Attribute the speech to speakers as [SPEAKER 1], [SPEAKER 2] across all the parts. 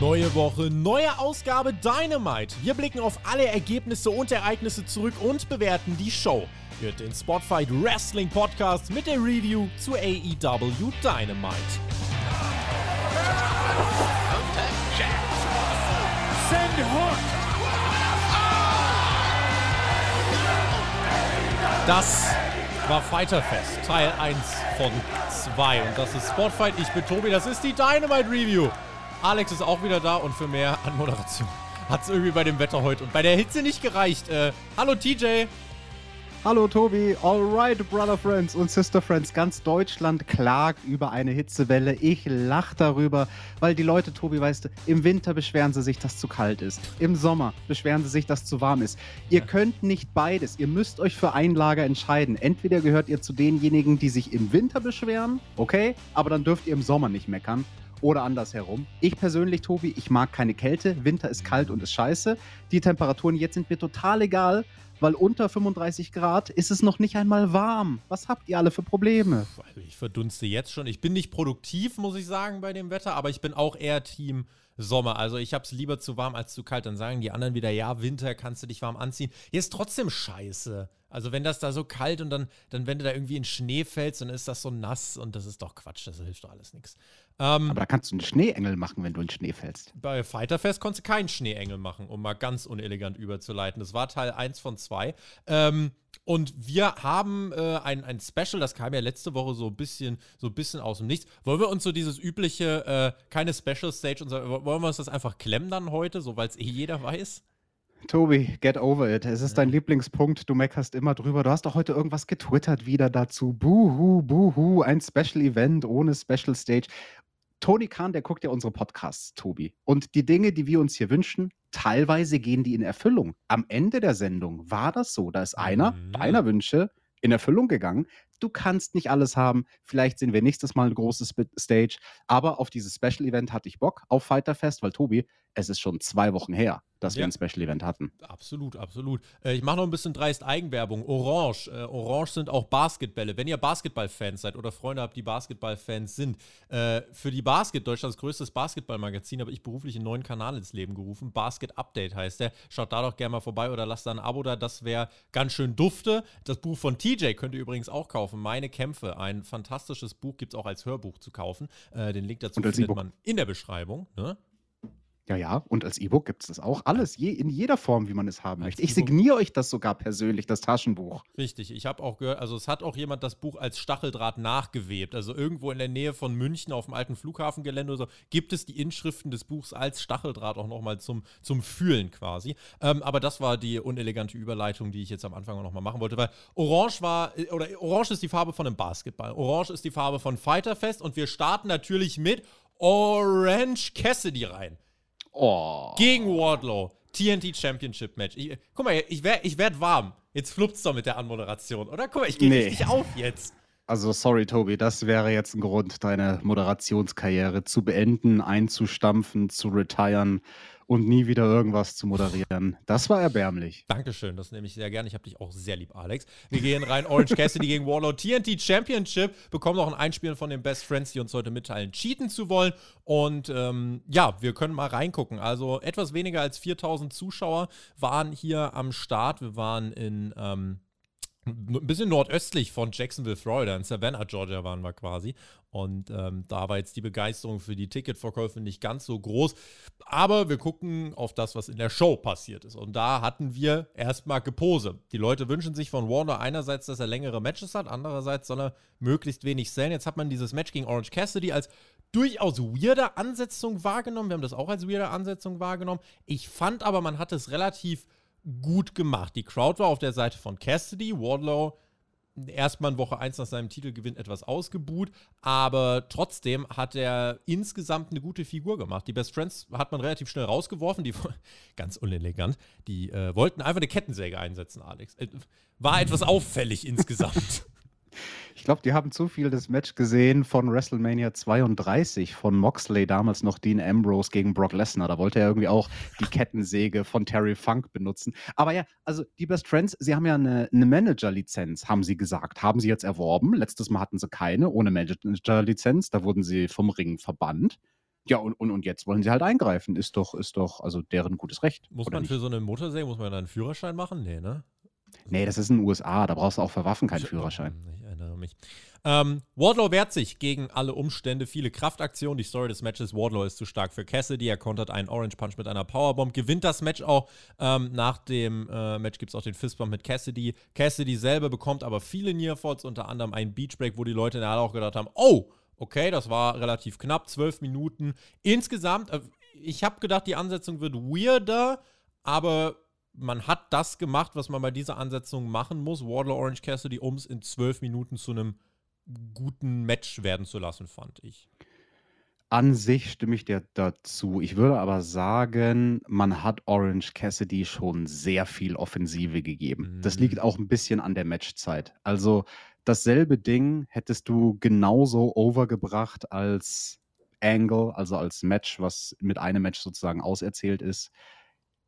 [SPEAKER 1] Neue Woche, neue Ausgabe Dynamite. Wir blicken auf alle Ergebnisse und Ereignisse zurück und bewerten die Show. Hört den Spotfight Wrestling Podcast mit der Review zu AEW Dynamite.
[SPEAKER 2] Send Hook.
[SPEAKER 1] Das war Fighterfest, Teil 1 von 2. Und das ist Spotfight. Ich bin Tobi, das ist die Dynamite Review. Alex ist auch wieder da und für mehr Anmoderation hat es irgendwie bei dem Wetter heute und bei der Hitze nicht gereicht. Äh, hallo TJ.
[SPEAKER 3] Hallo Tobi, alright, Brother Friends und Sister Friends. Ganz Deutschland klagt über eine Hitzewelle. Ich lach darüber, weil die Leute, Tobi, weißt du, im Winter beschweren sie sich, dass zu kalt ist. Im Sommer beschweren sie sich, dass zu warm ist. Ihr könnt nicht beides. Ihr müsst euch für ein Lager entscheiden. Entweder gehört ihr zu denjenigen, die sich im Winter beschweren, okay, aber dann dürft ihr im Sommer nicht meckern oder andersherum. Ich persönlich, Tobi, ich mag keine Kälte. Winter ist kalt und ist scheiße. Die Temperaturen jetzt sind mir total egal, weil unter 35 Grad ist es noch nicht einmal warm. Was habt ihr alle für Probleme?
[SPEAKER 1] Ich verdunste jetzt schon. Ich bin nicht produktiv, muss ich sagen, bei dem Wetter, aber ich bin auch eher Team Sommer. Also ich habe es lieber zu warm als zu kalt. Dann sagen die anderen wieder, ja, Winter kannst du dich warm anziehen. Hier ist trotzdem scheiße. Also wenn das da so kalt und dann, dann wenn du da irgendwie in Schnee fällst, dann ist das so nass und das ist doch Quatsch, das hilft doch alles nichts.
[SPEAKER 3] Ähm, Aber da kannst du einen Schneeengel machen, wenn du in Schnee fällst.
[SPEAKER 1] Bei Fighterfest konntest du keinen Schneeengel machen, um mal ganz unelegant überzuleiten. Das war Teil 1 von 2. Ähm, und wir haben äh, ein, ein Special, das kam ja letzte Woche so ein bisschen, so ein bisschen aus dem Nichts. Wollen wir uns so dieses übliche, äh, keine Special Stage, und so, wollen wir uns das einfach klemmen dann heute, so weil es eh jeder weiß?
[SPEAKER 3] Tobi, get over it. Es ist dein Lieblingspunkt. Du meckerst immer drüber. Du hast doch heute irgendwas getwittert wieder dazu. Buhu, buhu, ein Special Event ohne Special Stage. Tony Khan, der guckt ja unsere Podcasts, Tobi. Und die Dinge, die wir uns hier wünschen, teilweise gehen die in Erfüllung. Am Ende der Sendung war das so. Da ist einer mhm. deiner Wünsche in Erfüllung gegangen. Du kannst nicht alles haben. Vielleicht sehen wir nächstes Mal ein großes Stage. Aber auf dieses Special Event hatte ich Bock auf Fighterfest, weil Tobi, es ist schon zwei Wochen her dass ja. wir ein Special Event hatten.
[SPEAKER 1] Absolut, absolut. Äh, ich mache noch ein bisschen dreist Eigenwerbung. Orange. Äh, Orange sind auch Basketbälle. Wenn ihr Basketballfans seid oder Freunde habt, die Basketballfans sind, äh, für die Basket, Deutschlands größtes Basketballmagazin, habe ich beruflich einen neuen Kanal ins Leben gerufen. Basket Update heißt der. Schaut da doch gerne mal vorbei oder lasst da ein Abo da. Das wäre ganz schön dufte. Das Buch von TJ könnt ihr übrigens auch kaufen. Meine Kämpfe. Ein fantastisches Buch gibt es auch als Hörbuch zu kaufen. Äh, den Link dazu findet man in der Beschreibung. Ne?
[SPEAKER 3] Ja, ja, und als E-Book gibt es das auch. Alles, je, in jeder Form, wie man es haben möchte. Ich signiere euch das sogar persönlich, das Taschenbuch.
[SPEAKER 1] Richtig, ich habe auch gehört, also es hat auch jemand das Buch als Stacheldraht nachgewebt. Also irgendwo in der Nähe von München auf dem alten Flughafengelände oder so gibt es die Inschriften des Buchs als Stacheldraht auch nochmal zum, zum Fühlen quasi. Ähm, aber das war die unelegante Überleitung, die ich jetzt am Anfang nochmal machen wollte, weil Orange war, äh, oder Orange ist die Farbe von einem Basketball. Orange ist die Farbe von Fighterfest und wir starten natürlich mit Orange Cassidy rein. Oh. Gegen Wardlow. TNT Championship Match. Ich, guck mal, ich werde ich werd warm. Jetzt fluppt's doch mit der Anmoderation, oder? Guck mal, ich gehe nee. richtig auf jetzt.
[SPEAKER 3] Also sorry, Tobi, das wäre jetzt ein Grund, deine Moderationskarriere zu beenden, einzustampfen, zu retiren und nie wieder irgendwas zu moderieren. Das war erbärmlich.
[SPEAKER 1] Dankeschön, das nehme ich sehr gerne. Ich habe dich auch sehr lieb, Alex. Wir gehen rein. Orange Cassidy gegen Warlord TNT Championship. Bekommen noch ein Einspielen von den Best Friends, die uns heute mitteilen, cheaten zu wollen. Und ähm, ja, wir können mal reingucken. Also etwas weniger als 4000 Zuschauer waren hier am Start. Wir waren in. Ähm, ein bisschen nordöstlich von Jacksonville, Florida, in Savannah, Georgia waren wir quasi. Und ähm, da war jetzt die Begeisterung für die Ticketverkäufe nicht ganz so groß. Aber wir gucken auf das, was in der Show passiert ist. Und da hatten wir erstmal Gepose. Die Leute wünschen sich von Warner einerseits, dass er längere Matches hat, andererseits soll er möglichst wenig sellen. Jetzt hat man dieses Match gegen Orange Cassidy als durchaus weirde Ansetzung wahrgenommen. Wir haben das auch als weirde Ansetzung wahrgenommen. Ich fand aber, man hat es relativ gut gemacht. Die Crowd war auf der Seite von Cassidy. Wardlow erstmal in Woche 1 nach seinem Titelgewinn etwas ausgebuht, aber trotzdem hat er insgesamt eine gute Figur gemacht. Die Best Friends hat man relativ schnell rausgeworfen, die ganz unelegant, die äh, wollten einfach eine Kettensäge einsetzen, Alex. Äh, war etwas auffällig insgesamt.
[SPEAKER 3] Ich glaube, die haben zu viel das Match gesehen von WrestleMania 32 von Moxley, damals noch Dean Ambrose gegen Brock Lesnar. Da wollte er irgendwie auch die Kettensäge von Terry Funk benutzen. Aber ja, also die Best Friends, sie haben ja eine, eine Manager-Lizenz, haben sie gesagt. Haben sie jetzt erworben. Letztes Mal hatten sie keine ohne Manager-Lizenz. Da wurden sie vom Ring verbannt. Ja, und, und, und jetzt wollen sie halt eingreifen. Ist doch, ist doch, also deren gutes Recht.
[SPEAKER 1] Muss man nicht? für so eine Motorsäge, muss man dann einen Führerschein machen? Nee, ne?
[SPEAKER 3] Nee, das ist in den USA, da brauchst du auch für Waffen keinen Führerschein.
[SPEAKER 1] Erinnere mich. Ähm, Wardlow wehrt sich gegen alle Umstände, viele Kraftaktionen. Die Story des Matches, Wardlow ist zu stark für Cassidy. Er kontert einen Orange Punch mit einer Powerbomb, gewinnt das Match auch. Ähm, nach dem äh, Match gibt es auch den Fistbump mit Cassidy. Cassidy selber bekommt aber viele Nearfalls, unter anderem einen Beachbreak, wo die Leute in der Halle auch gedacht haben, oh, okay, das war relativ knapp, zwölf Minuten. Insgesamt, äh, ich habe gedacht, die Ansetzung wird weirder, aber man hat das gemacht, was man bei dieser Ansetzung machen muss, Wardlow Orange Cassidy, um es in zwölf Minuten zu einem guten Match werden zu lassen, fand ich.
[SPEAKER 3] An sich stimme ich dir dazu. Ich würde aber sagen, man hat Orange Cassidy schon sehr viel Offensive gegeben. Mhm. Das liegt auch ein bisschen an der Matchzeit. Also dasselbe Ding hättest du genauso overgebracht als Angle, also als Match, was mit einem Match sozusagen auserzählt ist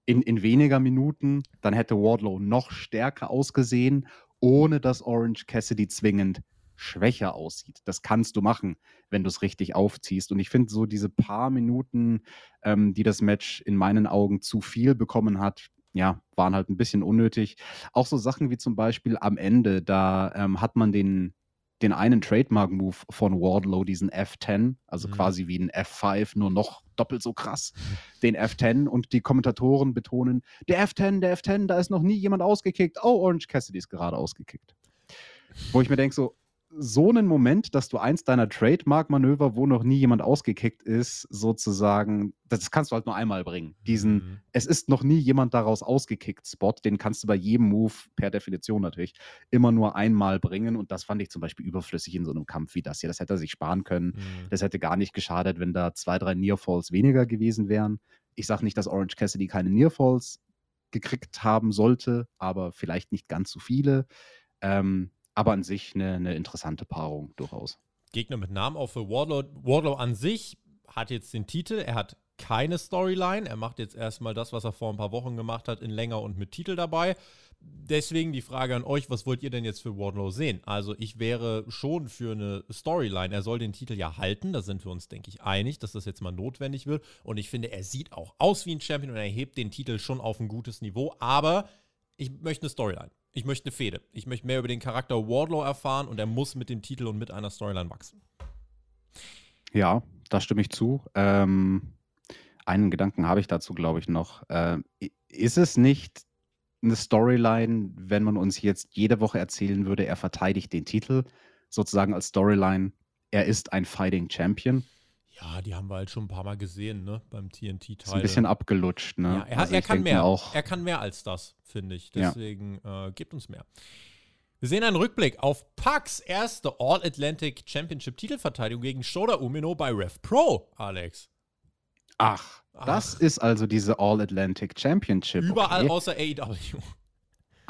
[SPEAKER 3] in, in weniger Minuten, dann hätte Wardlow noch stärker ausgesehen, ohne dass Orange Cassidy zwingend schwächer aussieht. Das kannst du machen, wenn du es richtig aufziehst. Und ich finde so diese paar Minuten, ähm, die das Match in meinen Augen zu viel bekommen hat, ja, waren halt ein bisschen unnötig. Auch so Sachen wie zum Beispiel am Ende, da ähm, hat man den, den einen Trademark-Move von Wardlow, diesen F10, also mhm. quasi wie ein F5, nur noch doppelt so krass, den F10 und die Kommentatoren betonen, der F10, der F10, da ist noch nie jemand ausgekickt. Oh, Orange Cassidy ist gerade ausgekickt. Wo ich mir denke, so, so einen Moment, dass du eins deiner Trademark-Manöver, wo noch nie jemand ausgekickt ist, sozusagen, das kannst du halt nur einmal bringen. Diesen, mhm. es ist noch nie jemand daraus ausgekickt Spot, den kannst du bei jedem Move, per Definition natürlich, immer nur einmal bringen. Und das fand ich zum Beispiel überflüssig in so einem Kampf wie das hier. Das hätte er sich sparen können. Mhm. Das hätte gar nicht geschadet, wenn da zwei, drei Nearfalls weniger gewesen wären. Ich sage nicht, dass Orange Cassidy keine Nearfalls gekriegt haben sollte, aber vielleicht nicht ganz so viele. Ähm, aber an sich eine, eine interessante Paarung durchaus.
[SPEAKER 1] Gegner mit Namen auch für Wardlow. Wardlow an sich hat jetzt den Titel, er hat keine Storyline. Er macht jetzt erstmal das, was er vor ein paar Wochen gemacht hat, in länger und mit Titel dabei. Deswegen die Frage an euch, was wollt ihr denn jetzt für Wardlow sehen? Also ich wäre schon für eine Storyline. Er soll den Titel ja halten, da sind wir uns, denke ich, einig, dass das jetzt mal notwendig wird. Und ich finde, er sieht auch aus wie ein Champion und er hebt den Titel schon auf ein gutes Niveau. Aber ich möchte eine Storyline. Ich möchte eine Fehde. Ich möchte mehr über den Charakter Wardlow erfahren und er muss mit dem Titel und mit einer Storyline wachsen.
[SPEAKER 3] Ja, da stimme ich zu. Ähm, einen Gedanken habe ich dazu, glaube ich, noch. Äh, ist es nicht eine Storyline, wenn man uns jetzt jede Woche erzählen würde, er verteidigt den Titel, sozusagen als Storyline, er ist ein Fighting Champion?
[SPEAKER 1] Ja, die haben wir halt schon ein paar Mal gesehen, ne? Beim TNT-Teil.
[SPEAKER 3] Ein bisschen abgelutscht, ne?
[SPEAKER 1] Ja, er, also er kann mehr. Auch, er kann mehr als das, finde ich. Deswegen ja. äh, gibt uns mehr. Wir sehen einen Rückblick auf Pucks erste All-Atlantic Championship Titelverteidigung gegen Shoda Umino bei Rev Pro, Alex.
[SPEAKER 3] Ach, Ach. das ist also diese All-Atlantic Championship.
[SPEAKER 1] Überall okay. außer AEW.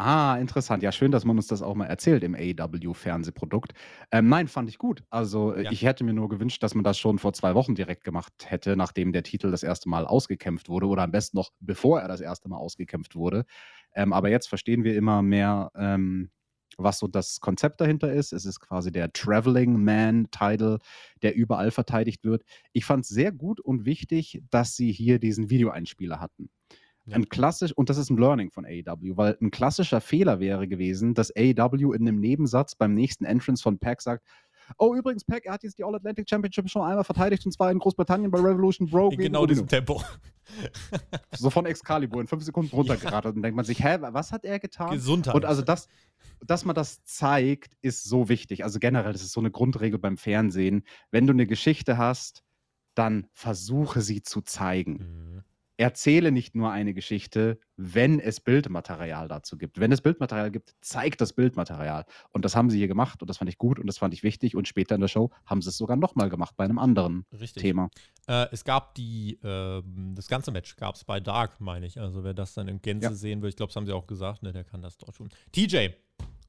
[SPEAKER 3] Ah, interessant. Ja, schön, dass man uns das auch mal erzählt im AEW-Fernsehprodukt. Ähm, nein, fand ich gut. Also, äh, ja. ich hätte mir nur gewünscht, dass man das schon vor zwei Wochen direkt gemacht hätte, nachdem der Titel das erste Mal ausgekämpft wurde oder am besten noch bevor er das erste Mal ausgekämpft wurde. Ähm, aber jetzt verstehen wir immer mehr, ähm, was so das Konzept dahinter ist. Es ist quasi der Traveling Man-Title, der überall verteidigt wird. Ich fand es sehr gut und wichtig, dass sie hier diesen Videoeinspieler hatten. Ein klassisch, und das ist ein Learning von AEW, weil ein klassischer Fehler wäre gewesen, dass AEW in einem Nebensatz beim nächsten Entrance von Pack sagt, Oh, übrigens, Pack, er hat jetzt die All-Atlantic Championship schon einmal verteidigt und zwar in Großbritannien bei Revolution Bro.
[SPEAKER 1] In genau diesem Tempo.
[SPEAKER 3] so von Excalibur in fünf Sekunden runtergeratet ja. und denkt man sich, hä, was hat er getan?
[SPEAKER 1] Gesundheit.
[SPEAKER 3] Und also das, dass man das zeigt, ist so wichtig. Also generell, das ist so eine Grundregel beim Fernsehen. Wenn du eine Geschichte hast, dann versuche sie zu zeigen. Mhm erzähle nicht nur eine Geschichte, wenn es Bildmaterial dazu gibt. Wenn es Bildmaterial gibt, zeigt das Bildmaterial. Und das haben sie hier gemacht und das fand ich gut und das fand ich wichtig. Und später in der Show haben sie es sogar nochmal gemacht bei einem anderen Richtig. Thema.
[SPEAKER 1] Äh, es gab die, äh, das ganze Match gab es bei Dark, meine ich. Also wer das dann in Gänze ja. sehen will, ich glaube, das haben sie auch gesagt, ne, der kann das dort tun. TJ,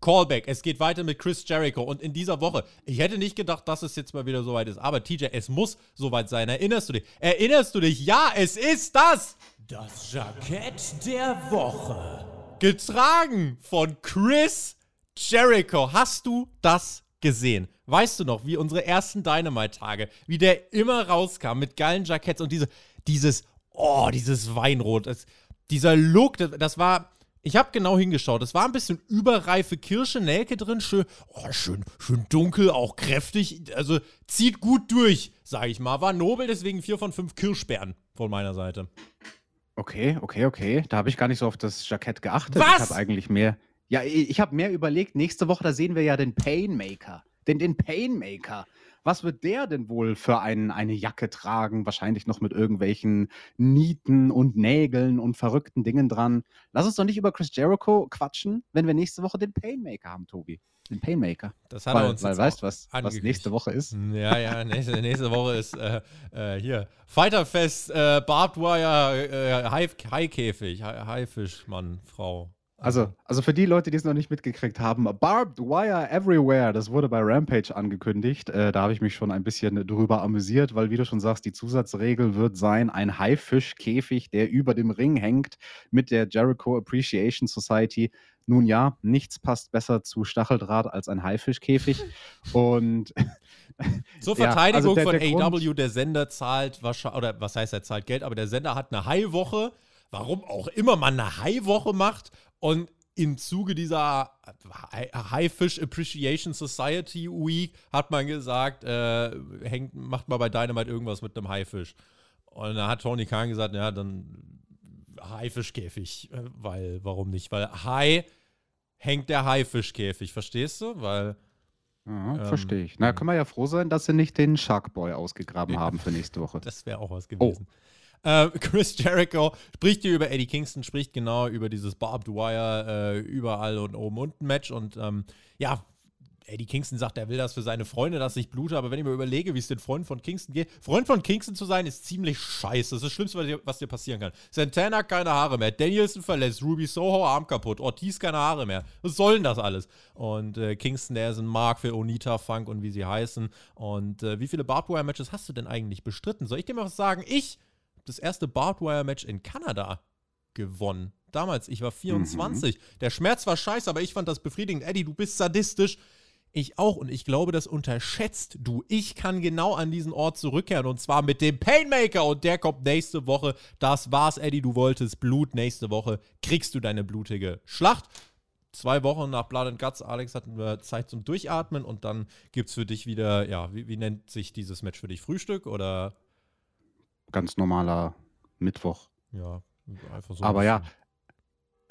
[SPEAKER 1] Callback. Es geht weiter mit Chris Jericho. Und in dieser Woche, ich hätte nicht gedacht, dass es jetzt mal wieder soweit ist. Aber TJ, es muss soweit sein. Erinnerst du dich? Erinnerst du dich? Ja, es ist das.
[SPEAKER 2] Das Jackett der Woche.
[SPEAKER 1] Getragen von Chris Jericho. Hast du das gesehen. Weißt du noch, wie unsere ersten Dynamite-Tage, wie der immer rauskam mit geilen Jacketts und diese, dieses, oh, dieses Weinrot, das, dieser Look, das, das war, ich habe genau hingeschaut. Es war ein bisschen überreife Kirsche, Nelke drin, schön, oh, schön, schön dunkel, auch kräftig. Also zieht gut durch, sage ich mal. War nobel, deswegen vier von fünf Kirschbeeren von meiner Seite.
[SPEAKER 3] Okay, okay, okay. Da habe ich gar nicht so auf das Jackett geachtet.
[SPEAKER 1] Was?
[SPEAKER 3] Ich habe eigentlich mehr. Ja, ich habe mehr überlegt. Nächste Woche, da sehen wir ja den Painmaker. Den, den Painmaker. Was wird der denn wohl für ein, eine Jacke tragen? Wahrscheinlich noch mit irgendwelchen Nieten und Nägeln und verrückten Dingen dran. Lass uns doch nicht über Chris Jericho quatschen, wenn wir nächste Woche den Painmaker haben, Tobi. Den Painmaker.
[SPEAKER 1] Das hat er
[SPEAKER 3] Weil,
[SPEAKER 1] uns
[SPEAKER 3] weil weißt du, was, was nächste Woche ist?
[SPEAKER 1] Ja, ja, nächste, nächste Woche ist äh, äh, hier Fighterfest, äh, Barbed Wire, äh, Hai- Haikäfig, Hai- Haifisch, Mann, Frau.
[SPEAKER 3] Also, also für die Leute, die es noch nicht mitgekriegt haben, Barbed Wire Everywhere, das wurde bei Rampage angekündigt. Äh, da habe ich mich schon ein bisschen drüber amüsiert, weil, wie du schon sagst, die Zusatzregel wird sein, ein Haifischkäfig, der über dem Ring hängt mit der Jericho Appreciation Society. Nun ja, nichts passt besser zu Stacheldraht als ein Haifischkäfig. Und
[SPEAKER 1] Zur
[SPEAKER 3] Ja,
[SPEAKER 1] Verteidigung
[SPEAKER 3] also der- der
[SPEAKER 1] von AW, der Sender zahlt wahrscheinlich, oder was heißt, er zahlt Geld, aber der Sender hat eine High-Woche, warum auch immer man eine High-Woche macht und im Zuge dieser High Fish Appreciation Society Week hat man gesagt, äh, hängt, macht mal bei Dynamite irgendwas mit einem Haifisch. Und da hat Tony Khan gesagt, ja, dann Haifischkäfig, äh, weil, warum nicht? Weil Hai hängt der Haifischkäfig, verstehst du? Weil
[SPEAKER 3] ja,
[SPEAKER 1] Ähm,
[SPEAKER 3] verstehe ich. Na, können wir ja froh sein, dass sie nicht den Sharkboy ausgegraben haben für nächste Woche.
[SPEAKER 1] Das wäre auch was
[SPEAKER 3] Oh.
[SPEAKER 1] Äh, Chris Jericho spricht hier über Eddie Kingston, spricht genau über dieses Barbed Wire äh, überall und oben unten Match. Und ähm, ja, Eddie Kingston sagt, er will das für seine Freunde, dass ich blute. Aber wenn ich mir überlege, wie es den Freunden von Kingston geht, Freund von Kingston zu sein, ist ziemlich scheiße. Das ist das Schlimmste, was dir, was dir passieren kann. Santana keine Haare mehr. Danielson verletzt. Ruby Soho Arm kaputt. Ortiz keine Haare mehr. Was soll denn das alles? Und äh, Kingston, der ist ein Mark für Onita, Funk und wie sie heißen. Und äh, wie viele Barbed Wire Matches hast du denn eigentlich bestritten? Soll ich dir mal was sagen? Ich das erste Barbed Wire Match in Kanada gewonnen. Damals, ich war 24. Der Schmerz war scheiße, aber ich fand das befriedigend. Eddie, du bist sadistisch. Ich auch und ich glaube, das unterschätzt du. Ich kann genau an diesen Ort zurückkehren und zwar mit dem Painmaker und der kommt nächste Woche. Das war's, Eddie. Du wolltest Blut. Nächste Woche kriegst du deine blutige Schlacht. Zwei Wochen nach Blood and Guts, Alex, hatten wir Zeit zum Durchatmen und dann gibt's für dich wieder, ja, wie, wie nennt sich dieses Match für dich? Frühstück oder
[SPEAKER 3] Ganz normaler Mittwoch.
[SPEAKER 1] ja, einfach so.
[SPEAKER 3] Aber ja,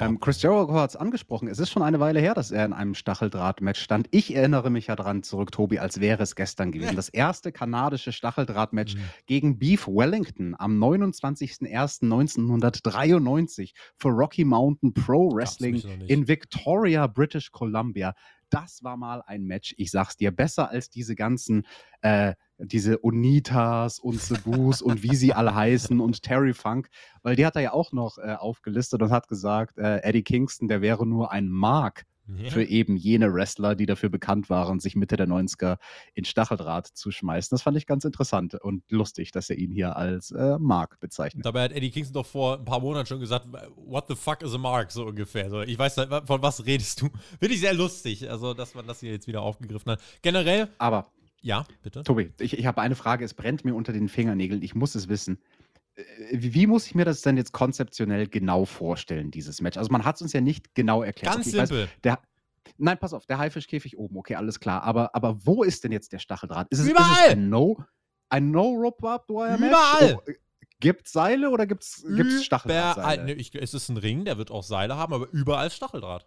[SPEAKER 3] Ähm, Chris Jericho hat es angesprochen. Es ist schon eine Weile her, dass er in einem Stacheldraht-Match stand. Ich erinnere mich ja dran zurück, Tobi, als wäre es gestern gewesen. Das erste kanadische Stacheldraht-Match
[SPEAKER 1] Mhm.
[SPEAKER 3] gegen Beef Wellington am 29.01.1993 für Rocky Mountain Pro Wrestling in Victoria, British Columbia. Das war mal ein Match, ich sag's dir, besser als diese ganzen, äh, diese Onitas und Sabus und wie sie alle heißen und Terry Funk, weil die hat er ja auch noch äh, aufgelistet und hat gesagt, äh, Eddie Kingston, der wäre nur ein Mark
[SPEAKER 1] Ja.
[SPEAKER 3] für eben jene Wrestler, die dafür bekannt waren, sich Mitte der 90er in Stacheldraht zu schmeißen. Das fand ich ganz interessant und lustig, dass er ihn hier als äh, Mark bezeichnet.
[SPEAKER 1] Dabei hat Eddie Kingston doch vor ein paar Monaten schon gesagt, what the fuck is a mark, so ungefähr. So, ich weiß nicht, von was redest du? Finde ich sehr lustig, also dass man das hier jetzt wieder aufgegriffen hat. Generell,
[SPEAKER 3] Aber
[SPEAKER 1] ja, bitte.
[SPEAKER 3] Tobi, ich, ich habe eine Frage, es brennt mir unter den Fingernägeln, ich muss es wissen. Äh, Wie, wie muss ich mir das denn jetzt konzeptionell genau vorstellen, dieses Match? Also man hat es uns ja nicht genau erklärt.
[SPEAKER 1] Ganz
[SPEAKER 3] Okay, ich weiß,
[SPEAKER 1] simpel.
[SPEAKER 3] der, nein, pass auf, der Haifischkäfig oben, okay, alles klar. Aber, aber wo ist denn jetzt der Stacheldraht? Ist es, Ist
[SPEAKER 1] Überall!
[SPEAKER 3] es ein No, ein no rope barbed wire match
[SPEAKER 1] Überall!
[SPEAKER 3] Oh, gibt es Seile oder gibt es
[SPEAKER 1] Überall.
[SPEAKER 3] Stacheldrahtseile?
[SPEAKER 1] Ne, ich, es ist ein Ring, der wird auch Seile haben, aber überall ist Stacheldraht.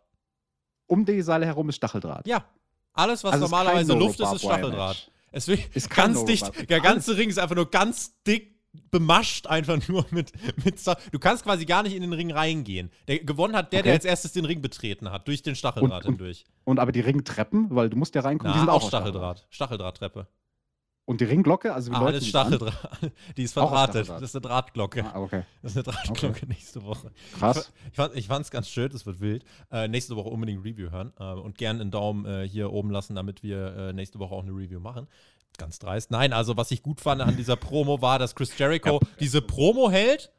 [SPEAKER 3] Um die Seile herum ist Stacheldraht.
[SPEAKER 1] Ja. Alles, was
[SPEAKER 3] Also
[SPEAKER 1] normalerweise Luft ist, ist Stacheldraht. Es
[SPEAKER 3] Ist
[SPEAKER 1] ganz dicht. Der ganze Ring ist einfach nur ganz dick bemascht, einfach nur mit, mit Du kannst quasi gar nicht in den Ring reingehen. Der gewonnen hat der, der
[SPEAKER 3] Okay.
[SPEAKER 1] als erstes den Ring betreten hat, durch den Stacheldraht
[SPEAKER 3] Und- und-
[SPEAKER 1] hindurch.
[SPEAKER 3] Und aber die Ringtreppen, weil du musst ja reinkommen, die
[SPEAKER 1] Na,
[SPEAKER 3] sind
[SPEAKER 1] auch
[SPEAKER 3] auch
[SPEAKER 1] Stacheldraht. Stacheldrahttreppe.
[SPEAKER 3] Und die Ringglocke, also wie
[SPEAKER 1] Ah,
[SPEAKER 3] die an?
[SPEAKER 1] Stacheldraht. Die ist verdrahtet. Das ist eine Drahtglocke.
[SPEAKER 3] Ah, okay.
[SPEAKER 1] Das ist eine Drahtglocke nächste Woche.
[SPEAKER 3] Krass.
[SPEAKER 1] Ich, fand, ich fand's ganz schön, es wird wild. Äh, nächste Woche unbedingt Review hören äh, und gerne einen Daumen äh, hier oben lassen, damit wir äh, nächste Woche auch eine Review machen. Ganz dreist. Nein, also was ich gut fand an dieser Promo war, dass Chris Jericho diese Promo hält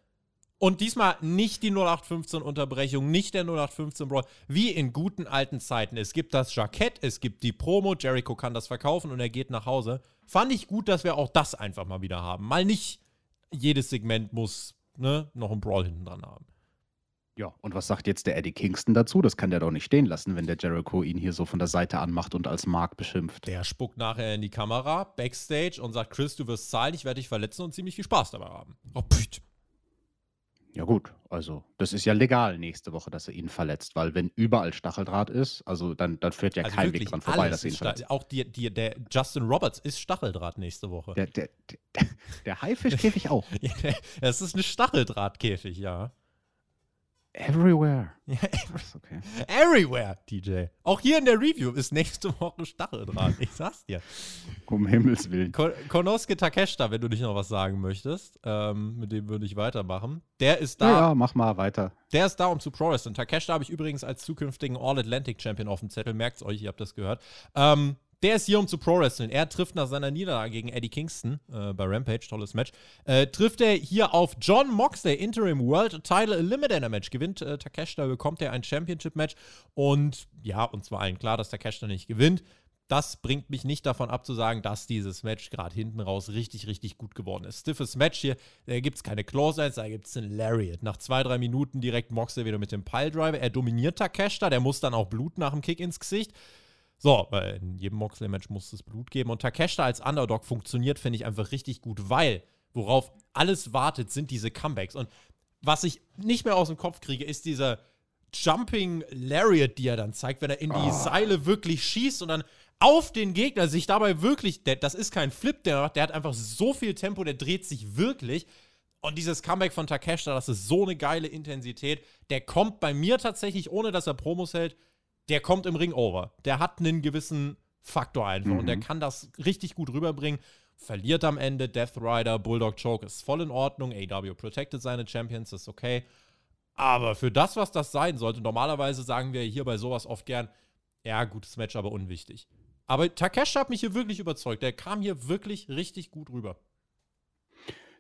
[SPEAKER 1] Und diesmal nicht die 0815-Unterbrechung, nicht der 0815-Brawl, wie in guten alten Zeiten. Es gibt das Jackett, es gibt die Promo, Jericho kann das verkaufen und er geht nach Hause. Fand ich gut, dass wir auch das einfach mal wieder haben. Mal nicht jedes Segment muss ne, noch einen Brawl hinten dran haben.
[SPEAKER 3] Ja, und was sagt jetzt der Eddie Kingston dazu? Das kann der doch nicht stehen lassen, wenn der Jericho ihn hier so von der Seite anmacht und als Mark beschimpft.
[SPEAKER 1] Der spuckt nachher in die Kamera, Backstage und sagt, Chris, du wirst zahlen, ich werde dich verletzen und ziemlich viel Spaß dabei haben. Oh, püt.
[SPEAKER 3] Ja gut, also das ist ja legal nächste Woche, dass er ihn verletzt, weil wenn überall Stacheldraht ist, also dann, dann führt ja
[SPEAKER 1] Also
[SPEAKER 3] kein Weg dran vorbei, dass er ihn verletzt.
[SPEAKER 1] Auch die, die, der Justin Roberts ist Stacheldraht nächste Woche.
[SPEAKER 3] Der, der, der, der Haifischkäfig auch.
[SPEAKER 1] Das ist eine Stacheldrahtkäfig, ja.
[SPEAKER 3] Everywhere.
[SPEAKER 1] ja.
[SPEAKER 3] Okay.
[SPEAKER 1] Everywhere, DJ. Auch hier in der Review ist nächste Woche Stacheldraht. Ich sag's dir.
[SPEAKER 3] Um Himmels Willen.
[SPEAKER 1] Ko Konosuke Takeshita, wenn du nicht noch was sagen möchtest, ähm, mit dem würde ich weitermachen. Der ist da,
[SPEAKER 3] Ja, ja, mach mal weiter.
[SPEAKER 1] der ist da, um zu Pro Wrestling. Takeshita habe ich übrigens als zukünftigen All-Atlantic Champion auf dem Zettel. Merkt's euch, ihr habt das gehört. Ähm, der ist hier, um zu Pro Wrestling. Er trifft nach seiner Niederlage gegen Eddie Kingston äh, bei Rampage, tolles Match, äh, trifft er hier auf John Moxley, Interim World Title Eliminator Match. Gewinnt äh, Takeshita, bekommt er ein Championship Match. Und ja, uns war allen klar, dass Takeshita nicht gewinnt. Das bringt mich nicht davon ab zu sagen, dass dieses Match gerade hinten raus richtig, richtig gut geworden ist. Stiffes Match hier, da gibt es keine Close-Lines, da gibt es einen Lariat. Nach zwei, drei Minuten direkt Moxley wieder mit dem Piledriver. Er dominiert Takeshita, der muss dann auch Blut nach dem Kick ins Gesicht. So, weil in jedem Moxley-Match muss es Blut geben. Und Takeshita als Underdog funktioniert, finde ich einfach richtig gut, weil worauf alles wartet, sind diese Comebacks. Und was ich nicht mehr aus dem Kopf kriege, ist dieser Jumping Lariat, die er dann zeigt, wenn er in die Seile wirklich schießt und dann auf den Gegner sich dabei wirklich, der, das ist kein Flip, der der hat einfach so viel Tempo, der dreht sich wirklich. Und dieses Comeback von Takeshita, das ist so eine geile Intensität. Der kommt bei mir tatsächlich, ohne dass er Promos hält, der kommt im Ring over. Der hat einen gewissen Faktor einfach und der kann das richtig gut rüberbringen. Verliert am Ende, Death Rider, Bulldog Choke ist voll in Ordnung. AW protected seine Champions, ist okay. Aber für das, was das sein sollte, normalerweise sagen wir hier bei sowas oft gern, ja, gutes Match, aber unwichtig. Aber Takeshi hat mich hier wirklich überzeugt. Der kam hier wirklich richtig gut rüber.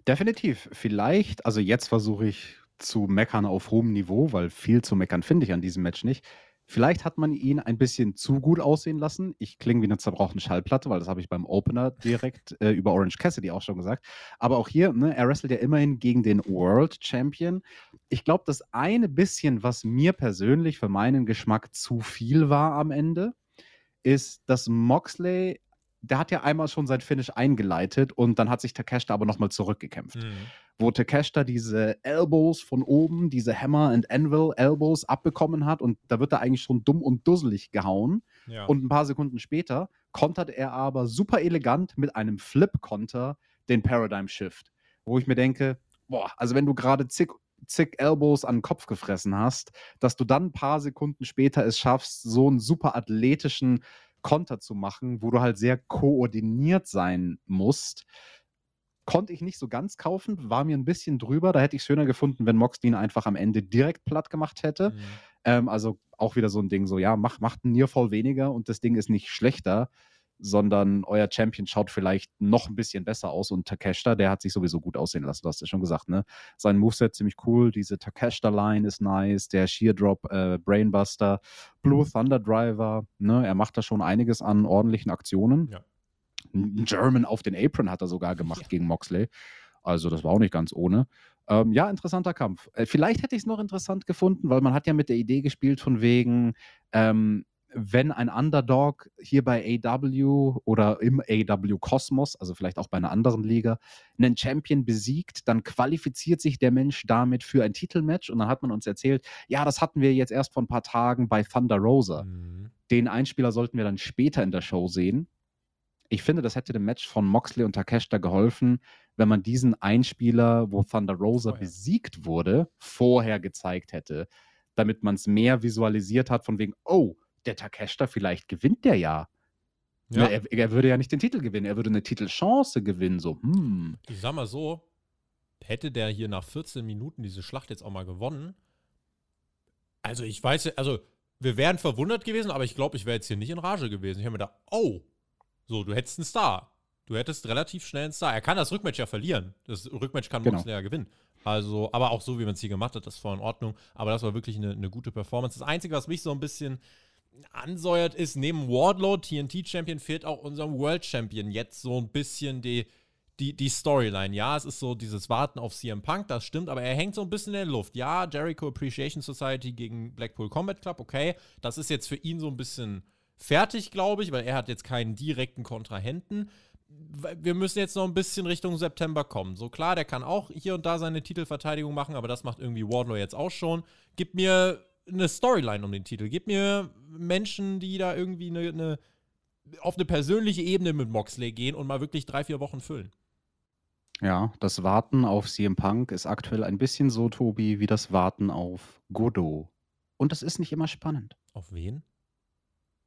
[SPEAKER 3] Definitiv. Vielleicht, also jetzt versuche ich zu meckern auf hohem Niveau, weil viel zu meckern finde ich an diesem Match nicht. Vielleicht hat man ihn ein bisschen zu gut aussehen lassen. Ich klinge wie eine zerbrochene Schallplatte, weil das habe ich beim Opener direkt äh, über Orange Cassidy auch schon gesagt. Aber auch hier, ne, er wrestelt ja immerhin gegen den World Champion. Ich glaube, das eine bisschen, was mir persönlich für meinen Geschmack zu viel war am Ende, ist, dass Moxley, der hat ja einmal schon sein Finish eingeleitet und dann hat sich Takeshita aber nochmal zurückgekämpft. Wo Takeshita diese Elbows von oben, diese Hammer and Anvil Elbows abbekommen hat und da wird er eigentlich schon dumm und dusselig gehauen.
[SPEAKER 1] Ja.
[SPEAKER 3] und ein paar Sekunden später kontert er aber super elegant mit einem Flip-Konter den Paradigm Shift, wo ich mir denke, boah, also wenn du gerade zig, zig Elbows an den Kopf gefressen hast, dass du dann ein paar Sekunden später es schaffst, so einen super athletischen Konter zu machen, wo du halt sehr koordiniert sein musst, konnte ich nicht so ganz kaufen, war mir ein bisschen drüber. Da hätte ich es schöner gefunden, wenn Moxley ihn einfach am Ende direkt platt gemacht hätte.
[SPEAKER 1] Mhm.
[SPEAKER 3] Ähm, also auch wieder so ein Ding, so ja, mach, macht einen Nearfall weniger und das Ding ist nicht schlechter, sondern euer Champion schaut vielleicht noch ein bisschen besser aus und Takeshita, der hat sich sowieso gut aussehen lassen, du hast ja schon gesagt, ne? Sein Moveset ziemlich cool, diese Takeshita-Line ist nice, der Sheer Drop, äh, Brainbuster, Blue Thunder Driver, ne? Er macht da schon einiges an ordentlichen Aktionen.
[SPEAKER 1] Ja.
[SPEAKER 3] Ein German auf den Apron hat er sogar gemacht gegen Moxley. Also das war auch nicht ganz ohne. Ähm, ja, interessanter Kampf. Äh, vielleicht hätte ich es noch interessant gefunden, weil man hat ja mit der Idee gespielt von wegen, ähm, wenn ein Underdog hier bei AW oder im AW Kosmos, also vielleicht auch bei einer anderen Liga, einen Champion besiegt, dann qualifiziert sich der Mensch damit für ein Titelmatch. Und dann hat man uns erzählt, ja, das hatten wir jetzt erst vor ein paar Tagen bei Thunder Rosa.
[SPEAKER 1] Mhm.
[SPEAKER 3] Den Einspieler sollten wir dann später in der Show sehen. Ich finde, das hätte dem Match von Moxley und Takeshita geholfen, wenn man diesen Einspieler, wo Thunder Rosa
[SPEAKER 1] Vorher.
[SPEAKER 3] besiegt wurde, vorher gezeigt hätte, damit man es mehr visualisiert hat, von wegen, oh, der Takeshita, vielleicht gewinnt der ja.
[SPEAKER 1] Ja.
[SPEAKER 3] Ne, er, er würde ja nicht den Titel gewinnen, er würde eine Titelchance gewinnen. So, hm.
[SPEAKER 1] Ich sag mal so, hätte der hier nach 14 Minuten diese Schlacht jetzt auch mal gewonnen. Also ich weiß, ja- also wir wären verwundert gewesen, aber ich glaube, ich wäre jetzt hier nicht in Rage gewesen. Ich habe mir gedacht, oh, so, du hättest einen Star. Du hättest relativ schnell einen Star. Er kann das Rückmatch ja verlieren. Das Rückmatch kann
[SPEAKER 3] Genau.
[SPEAKER 1] Moxley ja gewinnen. Also, aber auch so, wie man es hier gemacht hat, das war in Ordnung. Aber das war wirklich eine, eine gute Performance. Das Einzige, was mich so ein bisschen ansäuert, ist, neben Wardlow, TNT-Champion, fehlt auch unserem World Champion jetzt so ein bisschen die, die, die Storyline. Ja, es ist so dieses Warten auf CM Punk, das stimmt, aber er hängt so ein bisschen in der Luft. Ja, Jericho Appreciation Society gegen Blackpool Combat Club, okay. Das ist jetzt für ihn so ein bisschen fertig, glaube ich, weil er hat jetzt keinen direkten Kontrahenten. Wir müssen jetzt noch ein bisschen Richtung September kommen. So klar, der kann auch hier und da seine Titelverteidigung machen, aber das macht irgendwie Wardlow jetzt auch schon. Gib mir eine Storyline um den Titel. Gib mir Menschen, die da irgendwie eine, eine auf eine persönliche Ebene mit Moxley gehen und mal wirklich drei, vier Wochen füllen.
[SPEAKER 3] Ja, das Warten auf CM Punk ist aktuell ein bisschen so, Tobi, wie das Warten auf Godot. Und das ist nicht immer spannend.
[SPEAKER 1] Auf wen?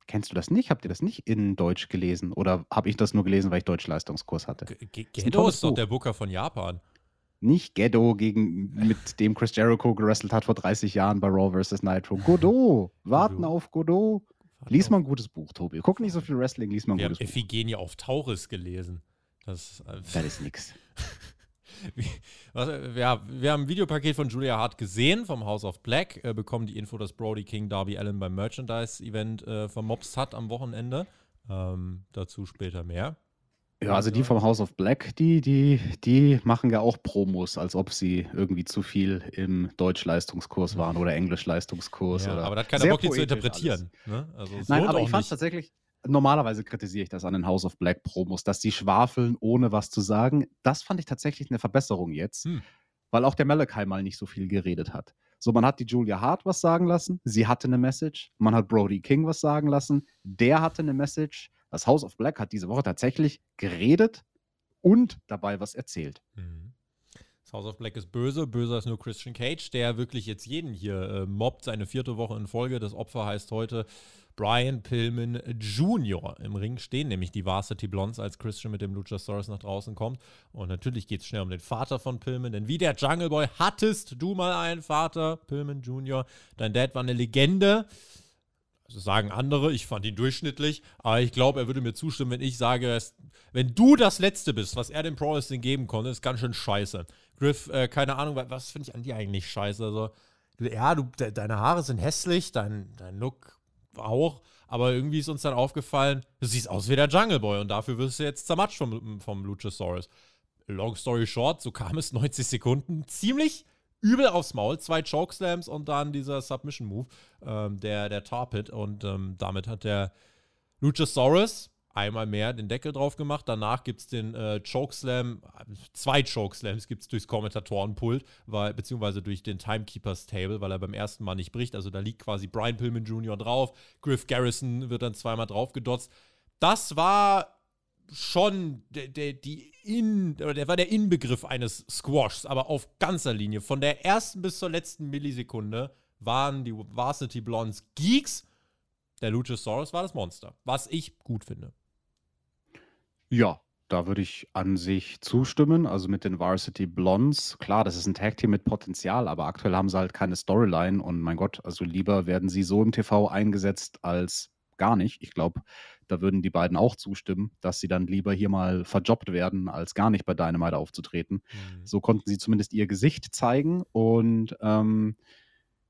[SPEAKER 3] Kennst du das nicht? Habt ihr das nicht in Deutsch gelesen? Oder habe ich das nur gelesen, weil ich Deutschleistungskurs hatte?
[SPEAKER 1] Gedo ist doch der Booker von Japan.
[SPEAKER 3] Nicht Gedo, gegen, mit dem Chris Jericho gewrestelt hat vor 30 Jahren bei Raw vs. Nitro. Godot. Warten Godot. auf Godot. Lies mal ein gutes Buch, Tobi. Guck nicht so viel Wrestling, lies mal ein
[SPEAKER 1] Wir
[SPEAKER 3] gutes
[SPEAKER 1] haben Iphigenie auf Tauris gelesen. Das,
[SPEAKER 3] äh, das ist nix.
[SPEAKER 1] Was, ja, wir haben ein Videopaket von Julia Hart gesehen vom House of Black, äh, bekommen die Info, dass Brody King Darby Allen beim Merchandise-Event äh, vermobst hat am Wochenende. Ähm, dazu später mehr.
[SPEAKER 3] Ja, also die vom House of Black, die, die, die machen ja auch Promos, als ob sie irgendwie zu viel im Deutsch-Leistungskurs waren oder Englisch-Leistungskurs.
[SPEAKER 1] Ja,
[SPEAKER 3] oder
[SPEAKER 1] aber da hat keiner Bock, die zu interpretieren. Ne?
[SPEAKER 3] Also, Nein, aber ich fand tatsächlich, normalerweise kritisiere ich das an den House of Black Promos, dass die schwafeln, ohne was zu sagen. Das fand ich tatsächlich eine Verbesserung jetzt, hm. weil auch der Malachi mal nicht so viel geredet hat. So, man hat die Julia Hart was sagen lassen, sie hatte eine Message. Man hat Brody King was sagen lassen, der hatte eine Message das House of Black hat diese Woche tatsächlich geredet und dabei was erzählt.
[SPEAKER 1] Mhm. Das House of Black ist böse. Böser ist nur Christian Cage, der wirklich jetzt jeden hier äh, mobbt. Seine vierte Woche in Folge. Das Opfer heißt heute Brian Pillman Jr. Im Ring stehen nämlich die Varsity Blondes, als Christian mit dem Luchasaurus nach draußen kommt. Und natürlich geht es schnell um den Vater von Pillman, denn wie der Jungle Boy hattest du mal einen Vater, Pillman Jr. Dein Dad war eine Legende. Also sagen andere, ich fand ihn durchschnittlich, aber ich glaube, er würde mir zustimmen, wenn ich sage, wenn du das Letzte bist, was er dem Pro Wrestling geben konnte, ist ganz schön scheiße. Griff, äh, keine Ahnung, was finde ich an dir eigentlich scheiße? Also, ja, du, de, deine Haare sind hässlich, dein, dein Look auch, aber irgendwie ist uns dann aufgefallen, du siehst aus wie der Jungle Boy und dafür wirst du jetzt zermatscht vom, vom Luchasaurus. Long story short, so kam es 90 Sekunden ziemlich übel aufs Maul. Zwei Chokeslams und dann dieser Submission-Move, ähm, der, der Tarpit. Und ähm, damit hat der Luchasaurus einmal mehr den Deckel drauf gemacht. Danach gibt es den äh, Chokeslam, zwei Chokeslams gibt es durchs Kommentatorenpult, weil, beziehungsweise durch den Timekeepers Table, weil er beim ersten Mal nicht bricht. Also da liegt quasi Brian Pillman Jr. drauf. Griff Garrison wird dann zweimal draufgedotzt. Das war schon der, der, die in, der war der Inbegriff eines Squashs, aber auf ganzer Linie. Von der ersten bis zur letzten Millisekunde waren die Varsity Blondes Geeks. Der Luchasaurus war das Monster, was ich gut finde.
[SPEAKER 3] Ja, da würde ich an sich zustimmen. Also mit den Varsity Blondes. Klar, das ist ein Tag-Team mit Potenzial, aber aktuell haben sie halt keine Storyline. Und mein Gott, also lieber werden sie so im TV eingesetzt als gar nicht. Ich glaube, da würden die beiden auch zustimmen, dass sie dann lieber hier mal verjobbt werden, als gar nicht bei Dynamite aufzutreten. Mhm. So konnten sie zumindest ihr Gesicht zeigen. Und ähm,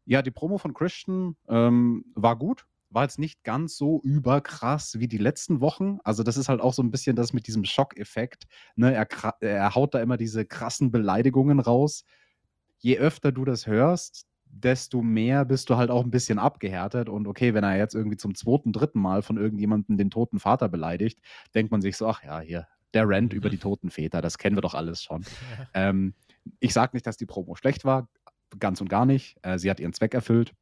[SPEAKER 3] ja, die Promo von Christian ähm, war gut. War jetzt nicht ganz so überkrass wie die letzten Wochen. Also, das ist halt auch so ein bisschen das mit diesem Schockeffekt. Ne? Er, er haut da immer diese krassen Beleidigungen raus. Je öfter du das hörst, desto mehr bist du halt auch ein bisschen abgehärtet. Und okay, wenn er jetzt irgendwie zum zweiten, dritten Mal von irgendjemandem den toten Vater beleidigt, denkt man sich so, ach ja, hier, der Rant über die toten Väter, das kennen wir doch alles schon. Ähm, ich sage nicht, dass die Promo schlecht war, ganz und gar nicht. Äh, sie hat ihren Zweck erfüllt.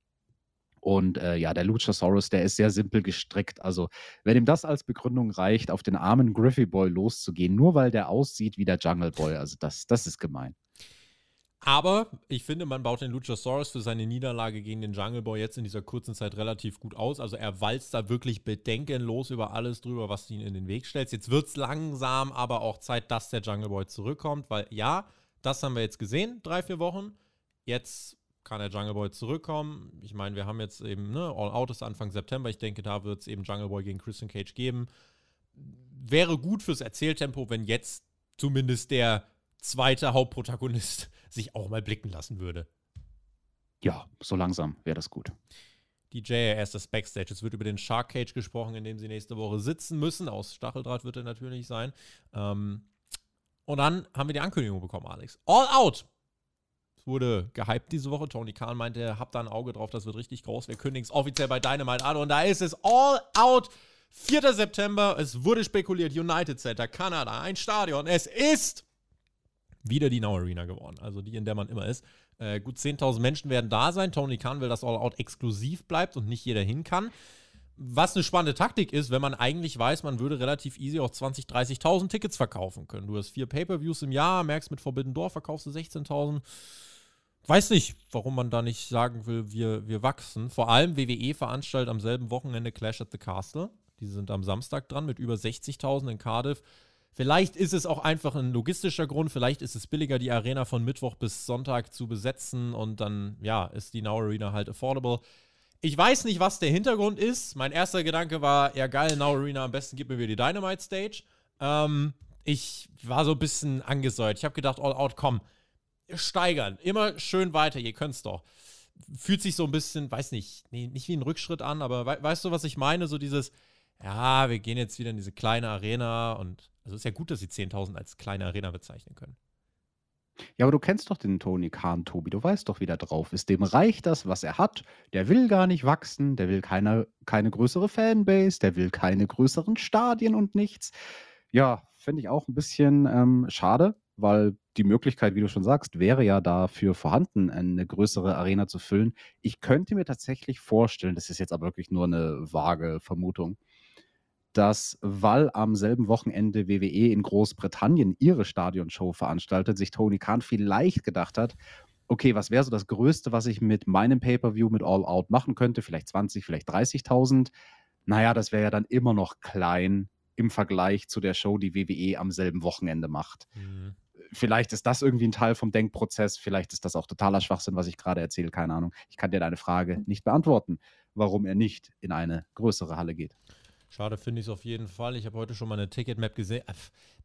[SPEAKER 3] Und äh, ja, der Luchasaurus, der ist sehr simpel gestrickt. Also, wenn ihm das als Begründung reicht, auf den armen Griffey Boy loszugehen, nur weil der aussieht wie der Jungle Boy, also das, das ist gemein.
[SPEAKER 1] Aber ich finde, man baut den Luchasaurus für seine Niederlage gegen den Jungle Boy jetzt in dieser kurzen Zeit relativ gut aus. Also er walzt da wirklich bedenkenlos über alles drüber, was ihn in den Weg stellt. Jetzt wird es langsam aber auch Zeit, dass der Jungle Boy zurückkommt, weil ja, das haben wir jetzt gesehen, drei, vier Wochen. Jetzt kann der Jungle Boy zurückkommen. Ich meine, wir haben jetzt eben, ne, All Out ist Anfang September. Ich denke, da wird es eben Jungle Boy gegen Christian Cage geben. Wäre gut fürs Erzähltempo, wenn jetzt zumindest der zweite Hauptprotagonist sich auch mal blicken lassen würde.
[SPEAKER 3] Ja, so langsam wäre das gut.
[SPEAKER 1] Die JAS, das Backstage. Es wird über den Shark Cage gesprochen, in dem sie nächste Woche sitzen müssen. Aus Stacheldraht wird er natürlich sein. Ähm, und dann haben wir die Ankündigung bekommen, Alex. All Out! Es wurde gehypt diese Woche. Tony Khan meinte, habt da ein Auge drauf, das wird richtig groß. Wir kündigen es offiziell bei Dynamite an. Und da ist es All Out! 4. September, es wurde spekuliert, United Center, Kanada, ein Stadion. Es ist wieder die Now Arena geworden, also die, in der man immer ist. Äh, gut 10.000 Menschen werden da sein. Tony Khan will, dass All Out exklusiv bleibt und nicht jeder hin kann. Was eine spannende Taktik ist, wenn man eigentlich weiß, man würde relativ easy auch 20.000, 30.000 Tickets verkaufen können. Du hast vier Pay-Per-Views im Jahr, merkst mit Forbidden Door verkaufst du 16.000. Weiß nicht, warum man da nicht sagen will, wir, wir wachsen. Vor allem WWE veranstaltet am selben Wochenende Clash at the Castle. Die sind am Samstag dran mit über 60.000 in Cardiff. Vielleicht ist es auch einfach ein logistischer Grund. Vielleicht ist es billiger, die Arena von Mittwoch bis Sonntag zu besetzen und dann, ja, ist die Now Arena halt affordable. Ich weiß nicht, was der Hintergrund ist. Mein erster Gedanke war, ja geil, Now Arena, am besten gib mir wieder die Dynamite Stage. Ähm, ich war so ein bisschen angesäuert. Ich habe gedacht, All Out, komm, steigern. Immer schön weiter, ihr könnt's doch. Fühlt sich so ein bisschen, weiß nicht, nee, nicht wie ein Rückschritt an, aber we weißt du, was ich meine? So dieses, ja, wir gehen jetzt wieder in diese kleine Arena und also ist ja gut, dass sie 10.000 als kleine Arena bezeichnen können.
[SPEAKER 3] Ja, aber du kennst doch den Tony Khan, Tobi. Du weißt doch, wie der drauf ist. Dem reicht das, was er hat. Der will gar nicht wachsen. Der will keine, keine größere Fanbase. Der will keine größeren Stadien und nichts. Ja, finde ich auch ein bisschen ähm, schade, weil die Möglichkeit, wie du schon sagst, wäre ja dafür vorhanden, eine größere Arena zu füllen. Ich könnte mir tatsächlich vorstellen, das ist jetzt aber wirklich nur eine vage Vermutung, dass, weil am selben Wochenende WWE in Großbritannien ihre Stadionshow veranstaltet, sich Tony Khan vielleicht gedacht hat, okay, was wäre so das Größte, was ich mit meinem Pay-per-View mit All Out machen könnte? Vielleicht 20, vielleicht 30.000. Naja, das wäre ja dann immer noch klein im Vergleich zu der Show, die WWE am selben Wochenende macht. Mhm. Vielleicht ist das irgendwie ein Teil vom Denkprozess, vielleicht ist das auch totaler Schwachsinn, was ich gerade erzähle, keine Ahnung. Ich kann dir deine Frage nicht beantworten, warum er nicht in eine größere Halle geht.
[SPEAKER 1] Schade finde ich es auf jeden Fall. Ich habe heute schon mal eine Ticketmap gesehen.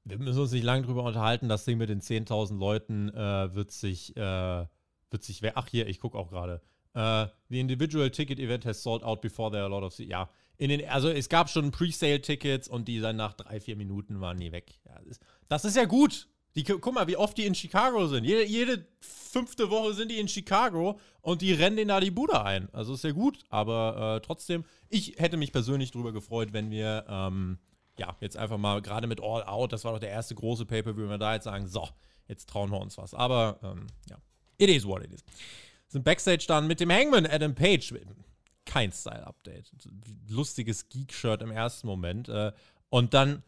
[SPEAKER 1] Wir müssen uns nicht lange drüber unterhalten. Das Ding mit den 10.000 Leuten äh, wird sich, äh, wird sich, ach hier, ich gucke auch gerade. Uh, the individual ticket event has sold out before there are a lot of. Ja, in den, also es gab schon Pre-Sale-Tickets und die dann nach drei, vier Minuten waren nie weg. Ja, das, ist, das, ist, ja gut. Die, guck mal, wie oft die in Chicago sind. Jede, jede, fünfte Woche sind die in Chicago und die rennen denen da die Bude ein. Also ist ja gut, aber äh, trotzdem, ich hätte mich persönlich darüber gefreut, wenn wir ähm, ja jetzt einfach mal gerade mit All Out, das war doch der erste große Pay-Per-View, wenn wir da jetzt sagen, so, jetzt trauen wir uns was. Aber ähm, ja, it is what it is. Sind Backstage dann mit dem Hangman Adam Page. Kein Style-Update. Lustiges Geek-Shirt im ersten Moment. Äh, und dann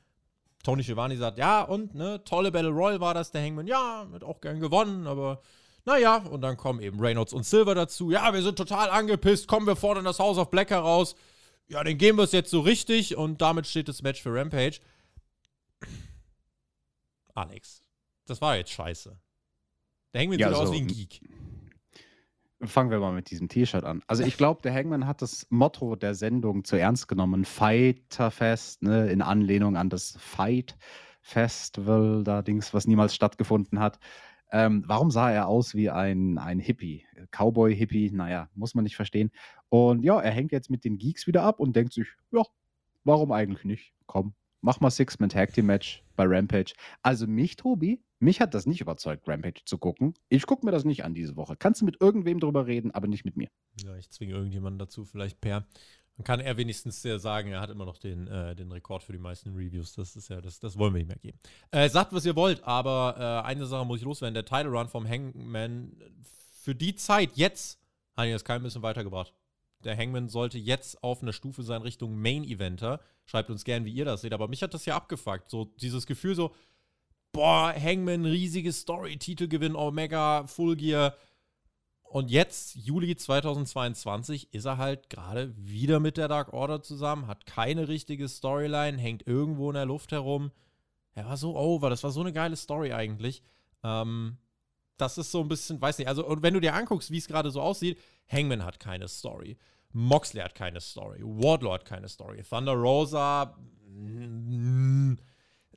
[SPEAKER 1] Tony Schiavone sagt, ja, und, ne, tolle Battle Royal war das, der Hangman, ja, hat auch gern gewonnen, aber naja, und dann kommen eben Reynolds und Silver dazu. Ja, wir sind total angepisst, kommen wir fordern das House of Black heraus. Ja, dann gehen wir es jetzt so richtig und damit steht das Match für Rampage. Alex, das war jetzt scheiße. Der Hangman ja, sieht so, aus wie ein Geek.
[SPEAKER 3] Fangen wir mal mit diesem T-Shirt an. Also ich glaube, der Hangman hat das Motto der Sendung zu ernst genommen. Fighterfest, ne, in Anlehnung an das Fight Festival, da Dings, was niemals stattgefunden hat. Ähm, warum sah er aus wie ein, ein Hippie? Cowboy-Hippie, naja, muss man nicht verstehen. Und ja, er hängt jetzt mit den Geeks wieder ab und denkt sich, ja, warum eigentlich nicht? Komm, mach mal Six-Man Tag Team Match bei Rampage. Also mich, Tobi, mich hat das nicht überzeugt, Rampage zu gucken. Ich gucke mir das nicht an diese Woche. Kannst du mit irgendwem drüber reden, aber nicht mit mir.
[SPEAKER 1] Ja, ich zwinge irgendjemanden dazu, vielleicht per. Dann kann er wenigstens sagen, er hat immer noch den, äh, den Rekord für die meisten Reviews. Das ist ja, das, das wollen wir nicht mehr geben. Äh, sagt, was ihr wollt, aber äh, eine Sache muss ich loswerden. Der Title Run vom Hangman für die Zeit jetzt hat ihn das kein bisschen weitergebracht. Der Hangman sollte jetzt auf einer Stufe sein Richtung Main Eventer. Schreibt uns gern, wie ihr das seht. Aber mich hat das ja abgefuckt. So dieses Gefühl so, boah, Hangman, riesiges Story, Titelgewinn, Omega, Full Gear. Und jetzt, Juli 2022, ist er halt gerade wieder mit der Dark Order zusammen, hat keine richtige Storyline, hängt irgendwo in der Luft herum. Er war so over, das war so eine geile Story eigentlich. Ähm, das ist so ein bisschen, weiß nicht, also, und wenn du dir anguckst, wie es gerade so aussieht, Hangman hat keine Story. Moxley hat keine Story. Wardlaw hat keine Story. Thunder Rosa, mm,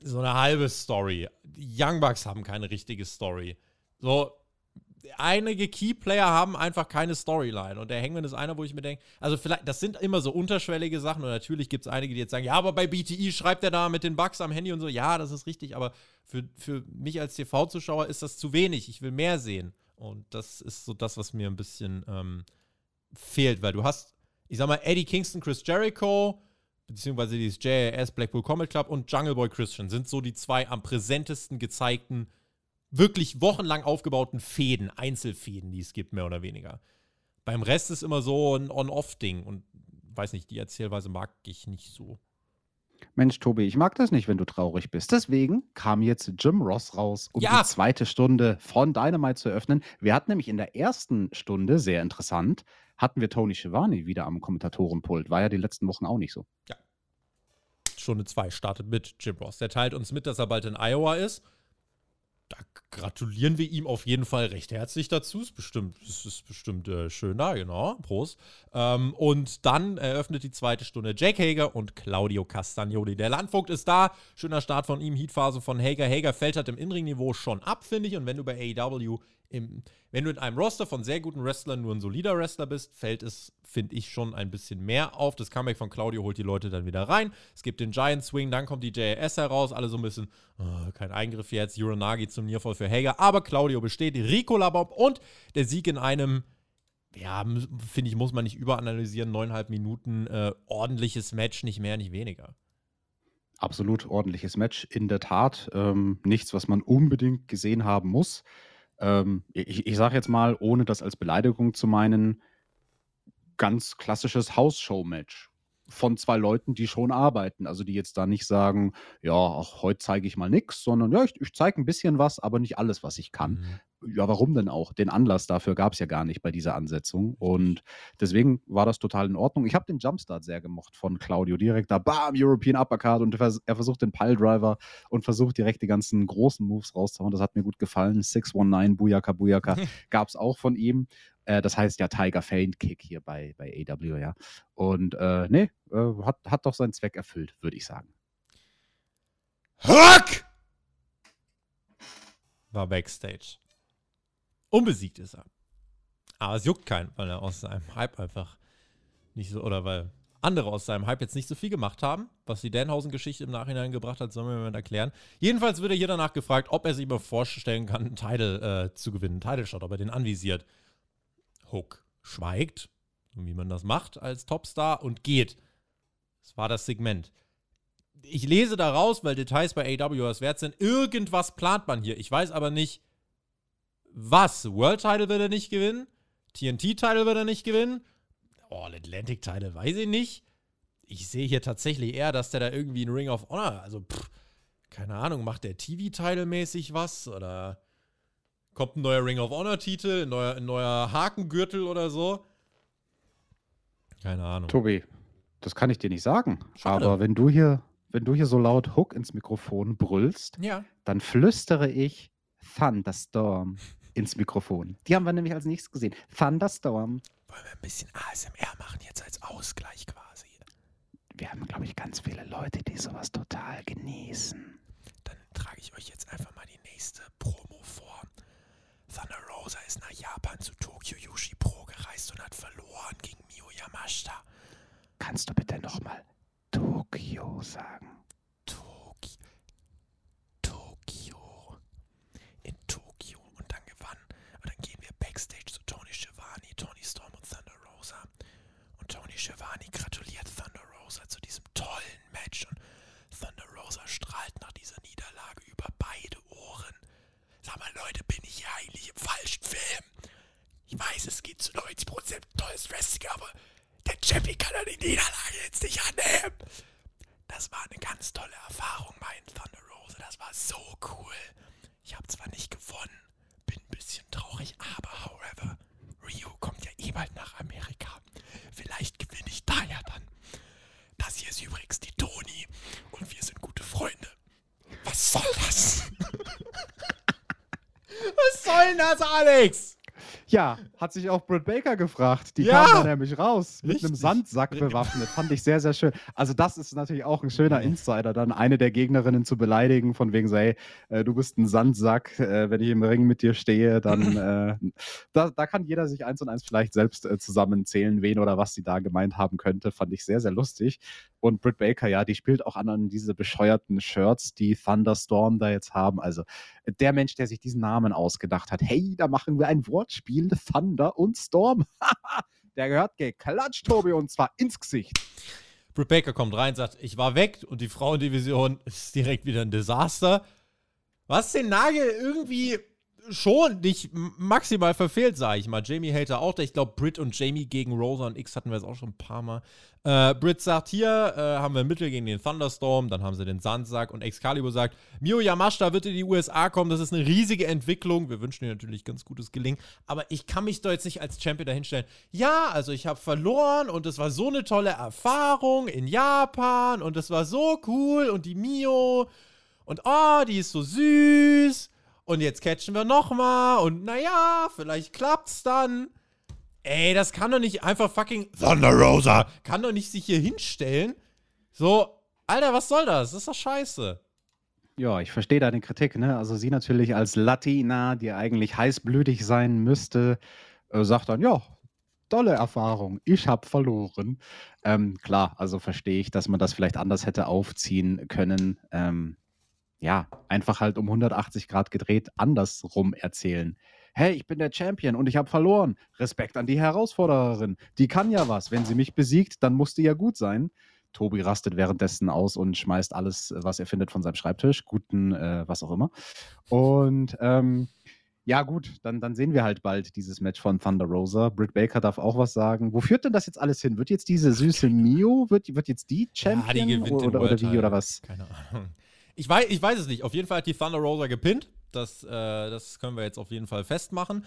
[SPEAKER 1] so eine halbe Story. Die Young Bucks haben keine richtige Story. So, einige Keyplayer haben einfach keine Storyline. Und der Hangman ist einer, wo ich mir denke, also vielleicht, das sind immer so unterschwellige Sachen. Und natürlich gibt es einige, die jetzt sagen, ja, aber bei BTI schreibt er da mit den Bugs am Handy und so. Ja, das ist richtig, aber für, für mich als TV-Zuschauer ist das zu wenig. Ich will mehr sehen. Und das ist so das, was mir ein bisschen ähm, fehlt, weil du hast, ich sag mal, Eddie Kingston, Chris Jericho, beziehungsweise dieses JAS Blackpool Combat Club und Jungle Boy Christian sind so die zwei am präsentesten gezeigten wirklich wochenlang aufgebauten Fäden, Einzelfäden, die es gibt, mehr oder weniger. Beim Rest ist immer so ein On-Off-Ding und weiß nicht, die Erzählweise mag ich nicht so.
[SPEAKER 3] Mensch, Tobi, ich mag das nicht, wenn du traurig bist. Deswegen kam jetzt Jim Ross raus, um
[SPEAKER 1] Ja.
[SPEAKER 3] die zweite Stunde von Dynamite zu eröffnen. Wir hatten nämlich in der ersten Stunde, sehr interessant, hatten wir Tony Schiavone wieder am Kommentatorenpult. War ja die letzten Wochen auch nicht so.
[SPEAKER 1] Stunde 2 startet mit Jim Ross. Der teilt uns mit, dass er bald in Iowa ist. Da gratulieren wir ihm auf jeden Fall recht herzlich dazu. Ist bestimmt, ist, ist bestimmt äh, schön da, genau. Prost. Ähm, und dann eröffnet die zweite Stunde Jake Hager und Claudio Castagnoli. Der Landvogt ist da. Schöner Start von ihm. Heatphase von Hager. Hager fällt halt im Inring-Niveau schon ab, finde ich. Und wenn du bei AEW im, wenn du in einem Roster von sehr guten Wrestlern nur ein solider Wrestler bist, fällt es, finde ich, schon ein bisschen mehr auf. Das Comeback von Claudio holt die Leute dann wieder rein. Es gibt den Giant Swing, dann kommt die JS heraus, alle so ein bisschen, oh, kein Eingriff jetzt, Uranagi zum Nearfall für Hager, aber Claudio besteht, Rico Labomb und der Sieg in einem, ja, finde ich, muss man nicht überanalysieren, neuneinhalb Minuten, äh, ordentliches Match, nicht mehr, nicht weniger.
[SPEAKER 3] Absolut ordentliches Match, in der Tat. Ähm, nichts, was man unbedingt gesehen haben muss. Ähm, ich ich sage jetzt mal, ohne das als Beleidigung zu meinen, ganz klassisches House-Show-Match von zwei Leuten, die schon arbeiten. Also die jetzt da nicht sagen, ja, ach, heute zeige ich mal nichts, sondern ja, ich, ich zeige ein bisschen was, aber nicht alles, was ich kann. Ja, warum denn auch? Den Anlass dafür gab es ja gar nicht bei dieser Ansetzung. Und deswegen war das total in Ordnung. Ich habe den Jumpstart sehr gemocht von Claudio. Direkt da, bam, European Uppercut und er vers- er versucht den Piledriver und versucht direkt die ganzen großen Moves rauszuhauen. Das hat mir gut gefallen. 619, Buyaka, Buyaka gab es auch von ihm. Äh, das heißt ja Tiger Feint Kick hier bei, bei AW, ja. Und äh, nee, äh, hat, hat doch seinen Zweck erfüllt, würde ich sagen.
[SPEAKER 1] Huck! War Backstage. Unbesiegt ist er. Aber es juckt keinen, weil er aus seinem Hype einfach nicht so, oder weil andere aus seinem Hype jetzt nicht so viel gemacht haben, was die Danhausen-Geschichte im Nachhinein gebracht hat, sollen wir mal erklären. Jedenfalls wird er hier danach gefragt, ob er sich mal vorstellen kann, einen Title äh, zu gewinnen, einen Title-Shot, ob er den anvisiert. Hook schweigt, wie man das macht als Topstar und geht. Das war das Segment ich lese daraus, weil Details bei AW was wert sind, irgendwas plant man hier. Ich weiß aber nicht, was. World Title wird er nicht gewinnen. TNT Title wird er nicht gewinnen. All Atlantic Title weiß ich nicht. Ich sehe hier tatsächlich eher, dass der da irgendwie einen Ring of Honor, also pff, keine Ahnung, macht der TV-Title mäßig was oder kommt ein neuer Ring of Honor Titel, ein neuer, ein neuer Hakengürtel oder so. Keine Ahnung.
[SPEAKER 3] Tobi, das kann ich dir nicht sagen.
[SPEAKER 1] Schade.
[SPEAKER 3] Aber wenn du hier, wenn du hier so laut Hook ins Mikrofon brüllst,
[SPEAKER 1] Ja.
[SPEAKER 3] dann flüstere ich Thunderstorm ins Mikrofon. Die haben wir nämlich als nächstes gesehen. Thunderstorm.
[SPEAKER 1] Wollen wir ein bisschen ASMR machen jetzt als Ausgleich quasi?
[SPEAKER 3] Wir haben, glaube ich, ganz viele Leute, die sowas total genießen.
[SPEAKER 1] Dann trage ich euch jetzt einfach mal die nächste Promo vor. Thunder Rosa ist nach Japan zu Tokyo Yushi Pro gereist und hat verloren gegen Mio Yamashita.
[SPEAKER 3] Kannst du bitte nochmal Tokio sagen?
[SPEAKER 1] Toki Tokio. In Tokio. Und dann gewann. Und dann gehen wir backstage zu Tony Schiavone, Tony Storm und Thunder Rosa. Und Tony Schiavone gratuliert Thunder Rosa zu diesem Match. Und Thunder Rosa strahlt nach dieser Niederlage über beide Ohren. Sag mal, Leute, bin ich hier eigentlich im falschen Film? Ich weiß, es geht zu 90% tolles Wrestling, aber der Champion kann ja die Niederlage jetzt nicht annehmen. Das war eine ganz tolle Erfahrung, mein Thunder Rosa. Das war so cool. Ich habe zwar nicht gewonnen, bin ein bisschen traurig, aber however, Rio kommt ja eh bald nach Amerika. Vielleicht gewinne ich da ja dann. Das hier ist übrigens die Toni und wir sind gute Freunde. Was soll das? Was soll denn das, Alex?
[SPEAKER 3] Ja, Hat sich auch Britt Baker gefragt. Die
[SPEAKER 1] Ja.
[SPEAKER 3] kam da nämlich raus mit einem. Sandsack bewaffnet. Fand ich sehr, sehr schön. Also, das ist natürlich auch ein schöner Insider, dann eine der Gegnerinnen zu beleidigen, von wegen so, hey, äh, du bist ein Sandsack, äh, wenn ich im Ring mit dir stehe, dann äh, da, da kann jeder sich eins und eins vielleicht selbst äh, zusammenzählen, wen oder was sie da gemeint haben könnte. Fand ich sehr, sehr lustig. Und Britt Baker, ja, die spielt auch an, an diese bescheuerten Shirts, die Thunderstorm da jetzt haben. Also der Mensch, der sich diesen Namen ausgedacht hat, hey, da machen wir ein Wortspiel, Thunder und Storm. der gehört geklatscht, Tobi, und zwar ins Gesicht.
[SPEAKER 1] Britt Baker kommt rein, sagt, ich war weg und die Frauendivision ist direkt wieder ein Desaster. Was den Nagel irgendwie schon nicht maximal verfehlt, sage ich mal. Jamie Hater auch. Ich glaube, Britt und Jamie gegen Rosa und X hatten wir jetzt auch schon ein paar Mal. Äh, Britt sagt, hier äh, haben wir Mittel gegen den Thunderstorm, dann haben sie den Sandsack und Excalibur sagt, Mio Yamashita wird in die USA kommen, das ist eine riesige Entwicklung. Wir wünschen ihr natürlich ganz gutes Gelingen, aber ich kann mich doch jetzt nicht als Champion dahinstellen. Ja, also ich habe verloren und es war so eine tolle Erfahrung in Japan und es war so cool und die Mio und oh, die ist so süß und jetzt catchen wir nochmal und naja, vielleicht klappt's dann. Ey, das kann doch nicht einfach fucking Thunder Rosa kann doch nicht sich hier hinstellen. So, Alter, was soll das? Das ist doch scheiße.
[SPEAKER 3] Ja, ich verstehe deine Kritik, ne? Also sie natürlich als Latina, die eigentlich heißblütig sein müsste, äh, sagt dann, ja, tolle Erfahrung, ich habe verloren. Ähm, klar, also verstehe ich, dass man das vielleicht anders hätte aufziehen können. Ähm, ja, einfach halt um 180 Grad gedreht, andersrum erzählen. Hey, ich bin der Champion und ich habe verloren. Respekt an die Herausfordererin. Die kann ja was. Wenn sie mich besiegt, dann muss die ja gut sein. Tobi rastet währenddessen aus und schmeißt alles, äh, was er findet, von seinem Schreibtisch. Guten, äh, was auch immer. Und ähm, ja, gut, dann, dann sehen wir halt bald dieses Match von Thunder Rosa. Britt Baker darf auch was sagen. Wo führt denn das jetzt alles hin? Wird jetzt diese süße Mio, wird, wird jetzt die Champion
[SPEAKER 1] den
[SPEAKER 3] oder, oder wie
[SPEAKER 1] Title.
[SPEAKER 3] oder was?
[SPEAKER 1] Keine Ahnung. Ich weiß, ich weiß es nicht. Auf jeden Fall hat die Thunder Rosa gepinnt. Das, äh, das können wir jetzt auf jeden Fall festmachen.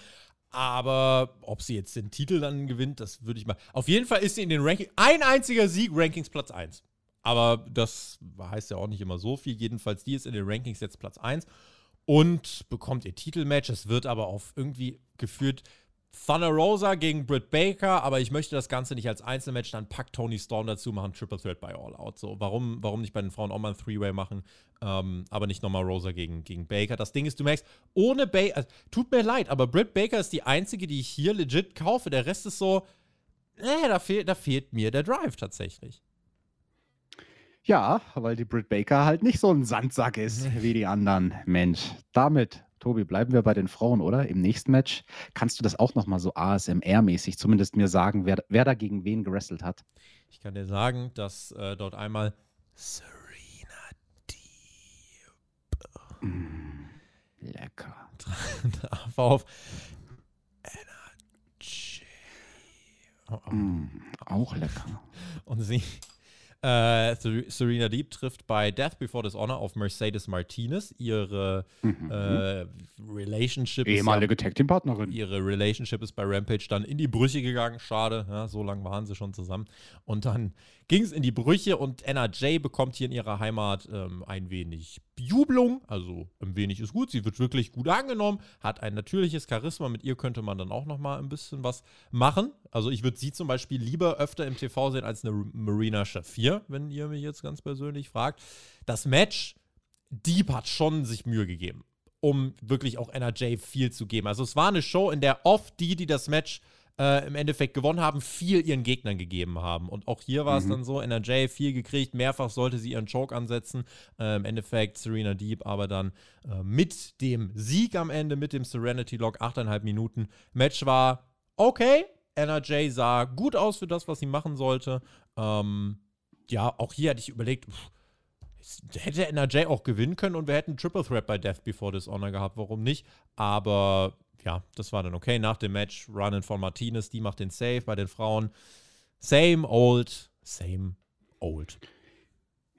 [SPEAKER 1] Aber ob sie jetzt den Titel dann gewinnt, das würde ich mal. Auf jeden Fall ist sie in den Rankings. Ein einziger Sieg, Rankings Platz 1. Aber das heißt ja auch nicht immer so viel. Jedenfalls, die ist in den Rankings jetzt Platz 1 und bekommt ihr Titelmatch. Es wird aber auf irgendwie geführt Thunder Rosa gegen Britt Baker, aber ich möchte das Ganze nicht als Einzelmatch, dann packt Tony Storm dazu, machen Triple Threat bei All Out. So, warum, warum nicht bei den Frauen auch mal ein Three-Way machen, ähm, aber nicht nochmal Rosa gegen, gegen Baker. Das Ding ist, du merkst, ohne Baker, also, tut mir leid, aber Britt Baker ist die einzige, die ich hier legit kaufe. Der Rest ist so, äh, da, fehl, da fehlt mir der Drive tatsächlich.
[SPEAKER 3] Ja, weil die Britt Baker halt nicht so ein Sandsack ist wie die anderen. Mensch, damit, Tobi, bleiben wir bei den Frauen, oder? Im nächsten Match kannst du das auch nochmal so ASMR-mäßig zumindest mir sagen, wer, wer da gegen wen gewrestelt hat.
[SPEAKER 1] Ich kann dir sagen, dass äh, dort einmal Serena
[SPEAKER 3] Lecker.
[SPEAKER 1] traf auf Energy. Oh, oh.
[SPEAKER 3] Mm, auch lecker.
[SPEAKER 1] Und sie, äh, Ser- Serena Deep trifft bei Death Before Dishonor auf Mercedes Martinez. Ihre
[SPEAKER 3] Mhm.
[SPEAKER 1] äh, Relationship ist ja,
[SPEAKER 3] Ehemalige Tag-Team-Partnerin.
[SPEAKER 1] ihre Relationship ist bei Rampage dann in die Brüche gegangen. Schade, ja, so lange waren sie schon zusammen. Und dann ging es in die Brüche und NRJ bekommt hier in ihrer Heimat ähm, ein wenig Bejubelung. Also ein wenig ist gut. Sie wird wirklich gut angenommen, hat ein natürliches Charisma. Mit ihr könnte man dann auch noch mal ein bisschen was machen. Also ich würde sie zum Beispiel lieber öfter im TV sehen als eine Marina Shafir, wenn ihr mich jetzt ganz persönlich fragt. Das Match, Deep hat schon sich Mühe gegeben um wirklich auch NRJ viel zu geben. Also es war eine Show, in der oft die, die das Match äh, im Endeffekt gewonnen haben, viel ihren Gegnern gegeben haben. Und auch hier war es
[SPEAKER 3] Mhm.
[SPEAKER 1] dann so, NRJ viel gekriegt, mehrfach sollte sie ihren Choke ansetzen. Äh, Im Endeffekt Serena Deep aber dann äh, mit dem Sieg am Ende, mit dem Serenity Lock, 8,5 Minuten. Match war okay. NRJ sah gut aus für das, was sie machen sollte. Ähm, ja, auch hier hatte ich überlegt, pff, hätte NRJ auch gewinnen können und wir hätten Triple Threat bei Death Before Dishonor gehabt, warum nicht? Aber ja, das war dann okay. Nach dem Match Runnen von Martinez, die macht den Save bei den Frauen. Same old, same old.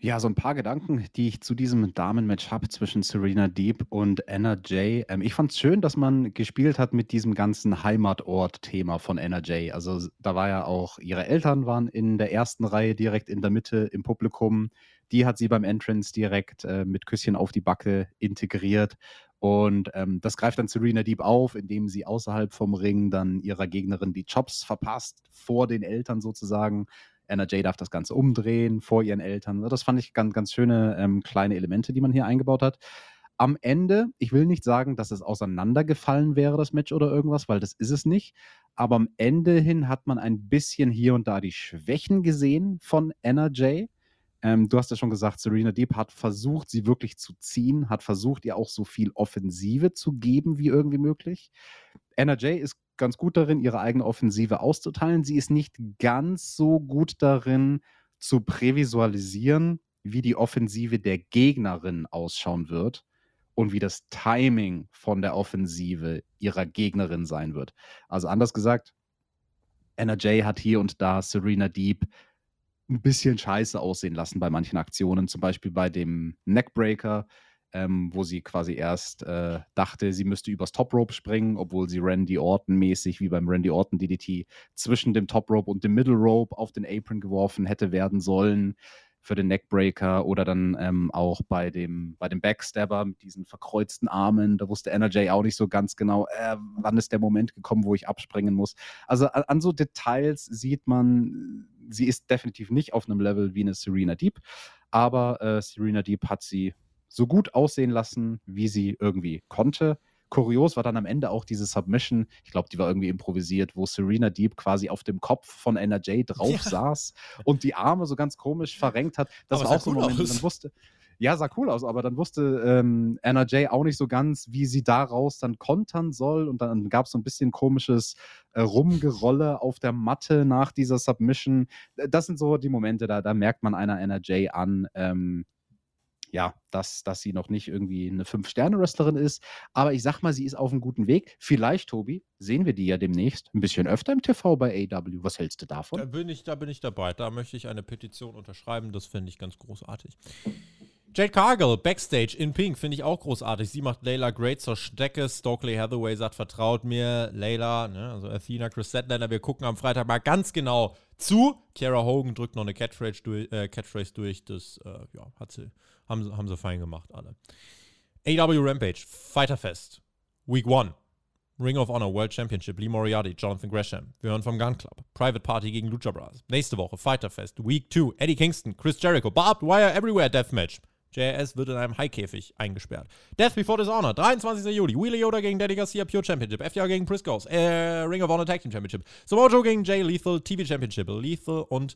[SPEAKER 3] Ja, so ein paar Gedanken, die ich zu diesem Damenmatch habe zwischen Serena Deep und NRJ. Ähm, ich fand es schön, dass man gespielt hat mit diesem ganzen Heimatort-Thema von NRJ. Also s- da war ja auch, ihre Eltern waren in der ersten Reihe direkt in der Mitte im Publikum. Die hat sie beim Entrance direkt äh, mit Küsschen auf die Backe integriert. Und ähm, das greift dann Serena Deep auf, indem sie außerhalb vom Ring dann ihrer Gegnerin die Chops verpasst, vor den Eltern sozusagen. Anna Jay darf das Ganze umdrehen vor ihren Eltern. Das fand ich ganz, ganz schöne ähm, kleine Elemente, die man hier eingebaut hat. Am Ende, ich will nicht sagen, dass es auseinandergefallen wäre, das Match oder irgendwas, weil das ist es nicht. Aber am Ende hin hat man ein bisschen hier und da die Schwächen gesehen von Anna Jay. Ähm, du hast ja schon gesagt, Serena Deep hat versucht, sie wirklich zu ziehen, hat versucht, ihr auch so viel Offensive zu geben wie irgendwie möglich. Anna Jay ist ganz gut darin, ihre eigene Offensive auszuteilen. Sie ist nicht ganz so gut darin, zu prävisualisieren, wie die Offensive der Gegnerin ausschauen wird und wie das Timing von der Offensive ihrer Gegnerin sein wird. Also anders gesagt, Anna Jay hat hier und da Serena Deep ein bisschen scheiße aussehen lassen bei manchen Aktionen, zum Beispiel bei dem Neckbreaker ähm, wo sie quasi erst äh, dachte, sie müsste übers Top Rope springen, obwohl sie Randy Orton mäßig wie beim Randy Orton DDT zwischen dem Top Rope und dem Middle Rope auf den Apron geworfen hätte werden sollen für den Neckbreaker oder dann ähm, auch bei dem, bei dem Backstabber mit diesen verkreuzten Armen. Da wusste NRJ auch nicht so ganz genau, äh, wann ist der Moment gekommen, wo ich abspringen muss. Also an, an so Details sieht man, sie ist definitiv nicht auf einem Level wie eine Serena Deep, aber äh, Serena Deep hat sie so gut aussehen lassen, wie sie irgendwie konnte. Kurios war dann am Ende auch diese Submission, ich glaube, die war irgendwie improvisiert, wo Serena Deep quasi auf dem Kopf von NRJ drauf ja. saß und die Arme so ganz komisch verrenkt hat. Das aber war auch so ein Moment, aus. man wusste, ja, sah cool aus, aber dann wusste ähm, NRJ auch nicht so ganz, wie sie daraus dann kontern soll. Und dann gab es so ein bisschen komisches äh, Rumgerolle auf der Matte nach dieser Submission. Das sind so die Momente, da, da merkt man einer NRJ an, ähm, ja, dass, dass sie noch nicht irgendwie eine Fünf-Sterne-Wrestlerin ist. Aber ich sag mal, sie ist auf einem guten Weg. Vielleicht, Tobi, sehen wir die ja demnächst ein bisschen öfter im TV bei AW. Was hältst du davon?
[SPEAKER 1] Da bin ich, da bin ich dabei. Da möchte ich eine Petition unterschreiben. Das finde ich ganz großartig. Jade Cargill, Backstage in Pink, finde ich auch großartig. Sie macht Layla great zur Stecke. Stokely Hathaway sagt, vertraut mir. Layla, ne, also Athena, Chris Statlander, wir gucken am Freitag mal ganz genau zu. Kiara Hogan drückt noch eine Catphrase durch. Äh, Catphrase durch. Das äh, ja, hat sie, haben, haben sie fein gemacht, alle. AW Rampage, Fighter Fest, Week 1. Ring of Honor World Championship, Lee Moriarty, Jonathan Gresham. Wir hören vom Gun Club. Private Party gegen Lucha Bros. Nächste Woche Fighter Fest, Week 2, Eddie Kingston, Chris Jericho, Barbed Wire Everywhere Deathmatch. JRS wird in einem Haikäfig eingesperrt. Death Before Dishonor, 23. Juli. Wheeler Yoda gegen Daddy Garcia Pure Championship. FDR gegen Priscos. Äh, Ring of Honor Tag Team Championship. Samoa Joe gegen Jay Lethal TV Championship. Lethal und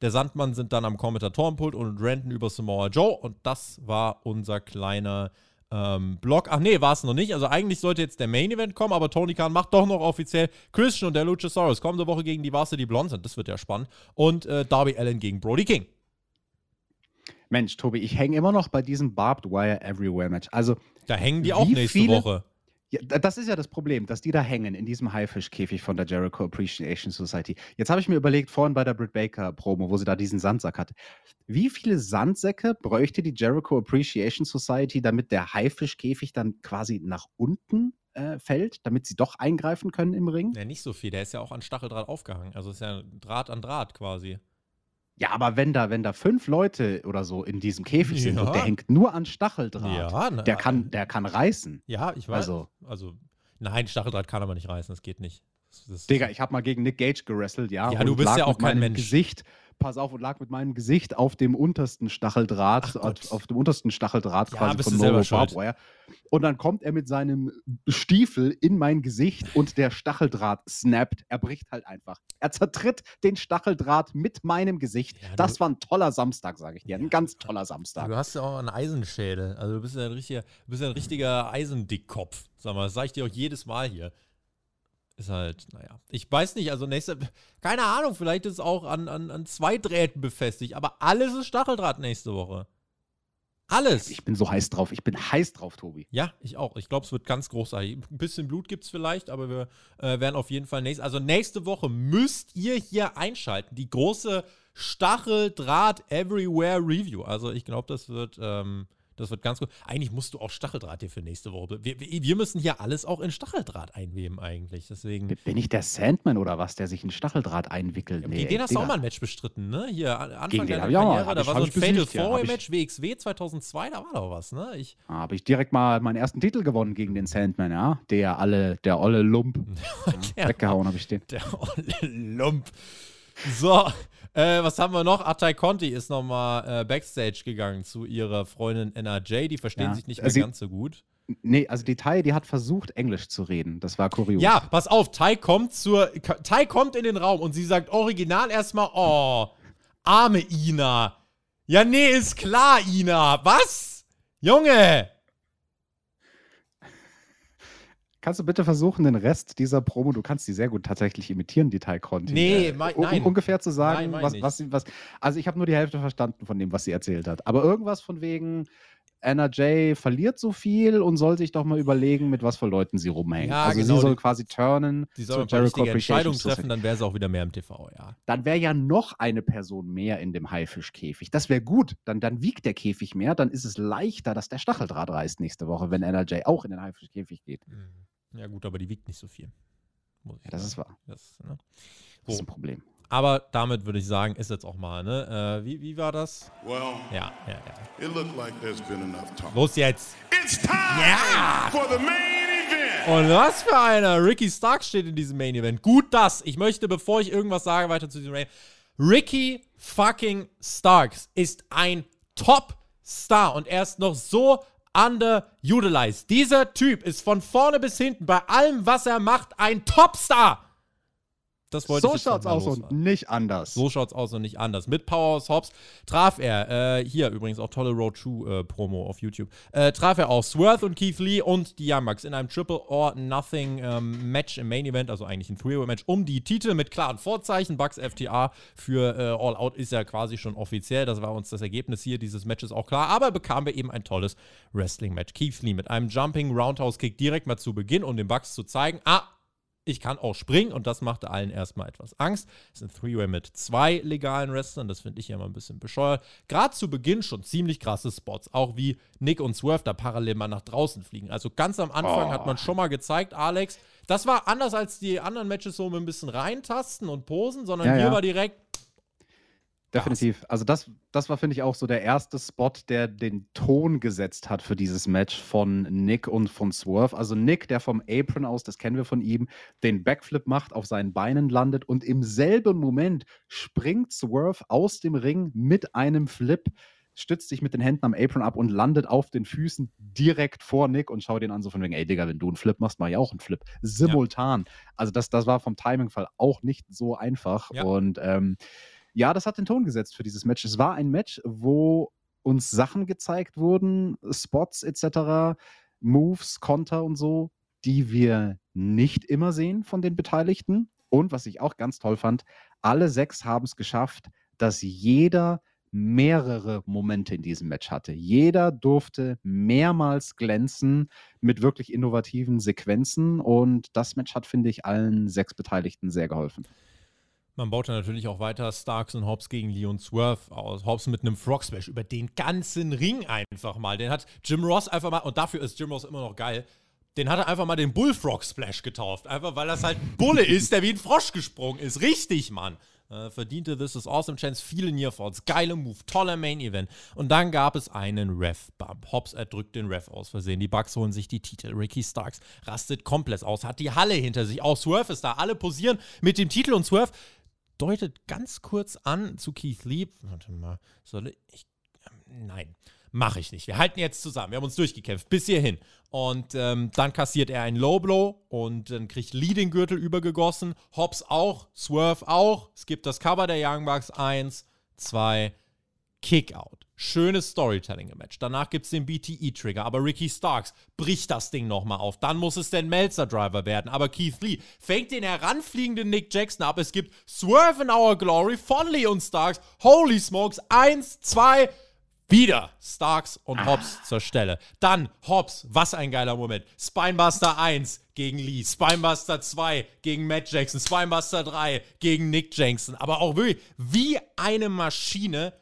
[SPEAKER 1] der Sandmann sind dann am Kommentatorenpult und ranten über Samoa Joe. Und das war unser kleiner ähm, Block. Ach nee, war es noch nicht. Also eigentlich sollte jetzt der Main Event kommen, aber Tony Khan macht doch noch offiziell Christian und der Luchasaurus kommende Woche gegen die Varsity Blondes. Das wird ja spannend. Und äh, Darby Allen gegen Brody King.
[SPEAKER 3] Mensch, Tobi, ich hänge immer noch bei diesem Barbed Wire Everywhere Match. Also,
[SPEAKER 1] da hängen die auch nächste viele, Woche.
[SPEAKER 3] Ja, das ist ja das Problem, dass die da hängen in diesem Haifischkäfig von der Jericho Appreciation Society. Jetzt habe ich mir überlegt, vorhin bei der Britt Baker Promo, wo sie da diesen Sandsack hatte, wie viele Sandsäcke bräuchte die Jericho Appreciation Society, damit der Haifischkäfig dann quasi nach unten äh, fällt, damit sie doch eingreifen können im Ring?
[SPEAKER 1] Ja, nicht so viel. Der ist ja auch an Stacheldraht aufgehangen. Also ist ja Draht an Draht quasi.
[SPEAKER 3] Ja, aber wenn da, wenn da fünf Leute oder so in diesem Käfig sind und der hängt nur an Stacheldraht, Ja, na, der, kann, der kann reißen.
[SPEAKER 1] Ja, ich weiß. Also, Also, nein, Stacheldraht kann aber nicht reißen, das geht nicht. Das,
[SPEAKER 3] das, Digga, ich habe mal gegen Nick Gage gerestelt, ja.
[SPEAKER 1] Ja, du bist ja auch kein Mensch.
[SPEAKER 3] Gesicht, pass auf, und lag mit meinem Gesicht auf dem untersten Stacheldraht, auf, auf dem untersten Stacheldraht
[SPEAKER 1] Ja,
[SPEAKER 3] quasi von Noro. Barbwire. Und dann kommt er mit seinem Stiefel in mein Gesicht und der Stacheldraht snappt. Er bricht halt einfach. Er zertritt den Stacheldraht mit meinem Gesicht.
[SPEAKER 1] Ja,
[SPEAKER 3] das war ein toller Samstag, sage ich dir. Ein ganz toller Samstag.
[SPEAKER 1] Du hast ja auch einen Eisenschädel. Also du bist ja ein richtiger, du bist ja ein richtiger Eisendickkopf. Sag mal, das sage ich dir auch jedes Mal hier. Ist halt, naja. Ich weiß nicht, also nächste. Keine Ahnung, vielleicht ist es auch an, an, an zwei Drähten befestigt, aber alles ist Stacheldraht nächste Woche. Alles.
[SPEAKER 3] Ich bin so heiß drauf. Ich bin heiß drauf, Tobi.
[SPEAKER 1] Ja, ich auch. Ich glaube, es wird ganz großartig. Ein bisschen Blut gibt es vielleicht, aber wir äh, werden auf jeden Fall nächste. Also nächste Woche müsst ihr hier einschalten. Die große Stacheldraht Everywhere Review. Also ich glaube, das wird, ähm, Das wird ganz gut. Eigentlich musst du auch Stacheldraht hier für nächste Woche. Wir, wir, müssen hier alles auch in Stacheldraht einweben, eigentlich. Deswegen.
[SPEAKER 3] Bin ich der Sandman oder was, der sich in Stacheldraht einwickelt?
[SPEAKER 1] Nee, gegen den hast du auch mal ein Match bestritten, ne? Hier, Anfang
[SPEAKER 3] Gegen den
[SPEAKER 1] deiner
[SPEAKER 3] mal.
[SPEAKER 1] Karriere,
[SPEAKER 3] Hab
[SPEAKER 1] da
[SPEAKER 3] ich-
[SPEAKER 1] war so ein Fatal
[SPEAKER 3] ja, hab
[SPEAKER 1] Four
[SPEAKER 3] ich-
[SPEAKER 1] Match WXW 2002, da war doch was, ne? Ich,
[SPEAKER 3] Habe ich direkt mal meinen ersten Titel gewonnen gegen den Sandman, ja? Der alle, der olle Lump.
[SPEAKER 1] Ja.
[SPEAKER 3] Weggehauen habe ich den.
[SPEAKER 1] Der olle Lump. So, äh, was haben wir noch? Atai Conti ist nochmal äh, Backstage gegangen zu ihrer Freundin NRJ. Die verstehen
[SPEAKER 3] Ja.
[SPEAKER 1] sich nicht
[SPEAKER 3] Äh,
[SPEAKER 1] mehr
[SPEAKER 3] sie-
[SPEAKER 1] ganz so gut.
[SPEAKER 3] Nee, also die Tai, die hat versucht, Englisch zu reden. Das war kurios.
[SPEAKER 1] Ja, pass auf, Tai kommt zur. Tai kommt in den Raum und sie sagt original erstmal, oh, arme Ina. Ja, nee, ist klar, Ina. Was? Junge!
[SPEAKER 3] Kannst du bitte versuchen, den Rest dieser Promo, du kannst die sehr gut tatsächlich imitieren, die Tai Conti.
[SPEAKER 1] Nee,
[SPEAKER 3] äh,
[SPEAKER 1] mein-
[SPEAKER 3] um,
[SPEAKER 1] nein.
[SPEAKER 3] ungefähr zu
[SPEAKER 1] Nein,
[SPEAKER 3] sagen,
[SPEAKER 1] mein
[SPEAKER 3] was, was, sie- was. Also ich habe nur die Hälfte verstanden von dem, was sie erzählt hat. Aber irgendwas von wegen, NRJ verliert so viel und soll sich doch mal überlegen, mit was für Leuten sie rumhängt.
[SPEAKER 1] Ja,
[SPEAKER 3] also
[SPEAKER 1] genau,
[SPEAKER 3] sie soll quasi turnen
[SPEAKER 1] Sie soll
[SPEAKER 3] zur
[SPEAKER 1] ein paar richtige
[SPEAKER 3] Appreciation
[SPEAKER 1] Entscheidungen
[SPEAKER 3] Society.
[SPEAKER 1] treffen, dann wäre sie auch wieder mehr im TV, ja.
[SPEAKER 3] Dann wäre ja noch eine Person mehr in dem Haifischkäfig. Das wäre gut. Dann, dann wiegt der Käfig mehr, dann ist es leichter, dass der Stacheldraht reißt nächste Woche, wenn NRJ auch in den Haifischkäfig geht.
[SPEAKER 1] Ja, gut, aber die wiegt nicht so viel. Muss ich
[SPEAKER 3] Ja, das ist
[SPEAKER 1] sagen.
[SPEAKER 3] wahr.
[SPEAKER 1] Das, ne?
[SPEAKER 3] Das ist
[SPEAKER 1] So.
[SPEAKER 3] ein Problem.
[SPEAKER 1] Aber damit würde ich sagen, ist jetzt auch mal, ne? Äh, wie, wie war das?
[SPEAKER 4] Well,
[SPEAKER 1] Ja, ja, ja.
[SPEAKER 4] it looked like there's been enough talk.
[SPEAKER 1] Los jetzt!
[SPEAKER 4] It's time
[SPEAKER 1] Yeah.
[SPEAKER 4] for the main event.
[SPEAKER 1] Und was für einer! Ricky Starks steht in diesem Main Event. Gut das. Ich möchte, bevor ich irgendwas sage, weiter zu diesem Main Ricky fucking Starks ist ein Top-Star und er ist noch so underutilized. Dieser Typ ist von vorne bis hinten bei allem, was er macht, ein Top-Star. Das wollte
[SPEAKER 3] So
[SPEAKER 1] ich
[SPEAKER 3] schaut's aus und nicht anders.
[SPEAKER 1] So schaut's aus und nicht anders. Mit Powerhouse Hobbs traf er, äh, hier übrigens auch tolle Road 2 äh, Promo auf YouTube, äh, traf er auch Sworth und Keith Lee und die Young Bucks in einem Triple or Nothing ähm, Match im Main Event, also eigentlich ein Three-Way-Match um die Titel mit klaren Vorzeichen. Bucks FTA für äh, All Out ist ja quasi schon offiziell. Das war uns das Ergebnis hier dieses Matches auch klar. Aber bekamen wir eben ein tolles Wrestling-Match. Keith Lee mit einem Jumping Roundhouse Kick direkt mal zu Beginn, um den Bucks zu zeigen, ah, ich kann auch springen und das machte allen erstmal etwas Angst. Es ist ein Three-Way mit zwei legalen Wrestlern, das finde ich ja mal ein bisschen bescheuert. Gerade zu Beginn schon ziemlich krasse Spots, auch wie Nick und Swerve da parallel mal nach draußen fliegen. Also ganz am Anfang hat man schon mal gezeigt, Alex, das war anders als die anderen Matches so mit ein bisschen reintasten und posen, sondern
[SPEAKER 3] Ja,
[SPEAKER 1] hier
[SPEAKER 3] ja.
[SPEAKER 1] war direkt,
[SPEAKER 3] Definitiv. Also das, das war, finde ich, auch so der erste Spot, der den Ton gesetzt hat für dieses Match von Nick und von Swerve. Also Nick, der vom Apron aus, das kennen wir von ihm, den Backflip macht, auf seinen Beinen landet und im selben Moment springt Swerve aus dem Ring mit einem Flip, stützt sich mit den Händen am Apron ab und landet auf den Füßen direkt vor Nick und schaut ihn an, so von wegen, ey Digga, wenn du einen Flip machst, mach ich auch einen Flip. Simultan. Also das, das war vom Timingfall auch nicht so einfach.
[SPEAKER 1] Ja.
[SPEAKER 3] Und ähm, ja, das hat den Ton gesetzt für dieses Match. Es war ein Match, wo uns Sachen gezeigt wurden, Spots etc., Moves, Konter und so, die wir nicht immer sehen von den Beteiligten. Und was ich auch ganz toll fand, alle sechs haben es geschafft, dass jeder mehrere Momente in diesem Match hatte. Jeder durfte mehrmals glänzen mit wirklich innovativen Sequenzen und das Match hat, finde ich, allen sechs Beteiligten sehr geholfen.
[SPEAKER 1] Man baut dann natürlich auch weiter Starks und Hobbs gegen Leon Swerve aus. Hobbs mit einem Frog Splash über den ganzen Ring einfach mal. Den hat Jim Ross einfach mal, und dafür ist Jim Ross immer noch geil, den hat er einfach mal den Bullfrog Splash getauft. Einfach weil das halt ein Bulle ist, der wie ein Frosch gesprungen ist. Richtig, Mann. Äh, verdiente This is Awesome Chance, viele Nearfalls, geile Move, toller Main Event. Und dann gab es einen Ref-Bump. Hobbs erdrückt den Ref aus Versehen. Die Bucks holen sich die Titel. Ricky Starks rastet komplett aus, hat die Halle hinter sich. Auch Swerve ist da. Alle posieren mit dem Titel und Swerve deutet ganz kurz an zu Keith Lee. Warte mal, soll ich. Ähm, nein, mache ich nicht. Wir halten jetzt zusammen. Wir haben uns durchgekämpft bis hierhin. Und ähm, dann kassiert er einen Low Blow und dann kriegt Lee den Gürtel übergegossen. Hobbs auch, Swerve auch. Es gibt das Cover der Young Bucks. Eins, zwei, Kickout. Schönes Storytelling im Match. Danach gibt es den BTE-Trigger, aber Ricky Starks bricht das Ding nochmal auf. Dann muss es der Melzer-Driver werden, aber Keith Lee fängt den heranfliegenden Nick Jackson ab. Es gibt Swerve in Our Glory von Lee und Starks. Holy Smokes. Eins, zwei, wieder Starks und Hobbs zur Stelle. Dann Hobbs, was ein geiler Moment. Spinebuster 1 gegen Lee, Spinebuster 2 gegen Matt Jackson, Spinebuster 3 gegen Nick Jackson. Aber auch wirklich wie eine Maschine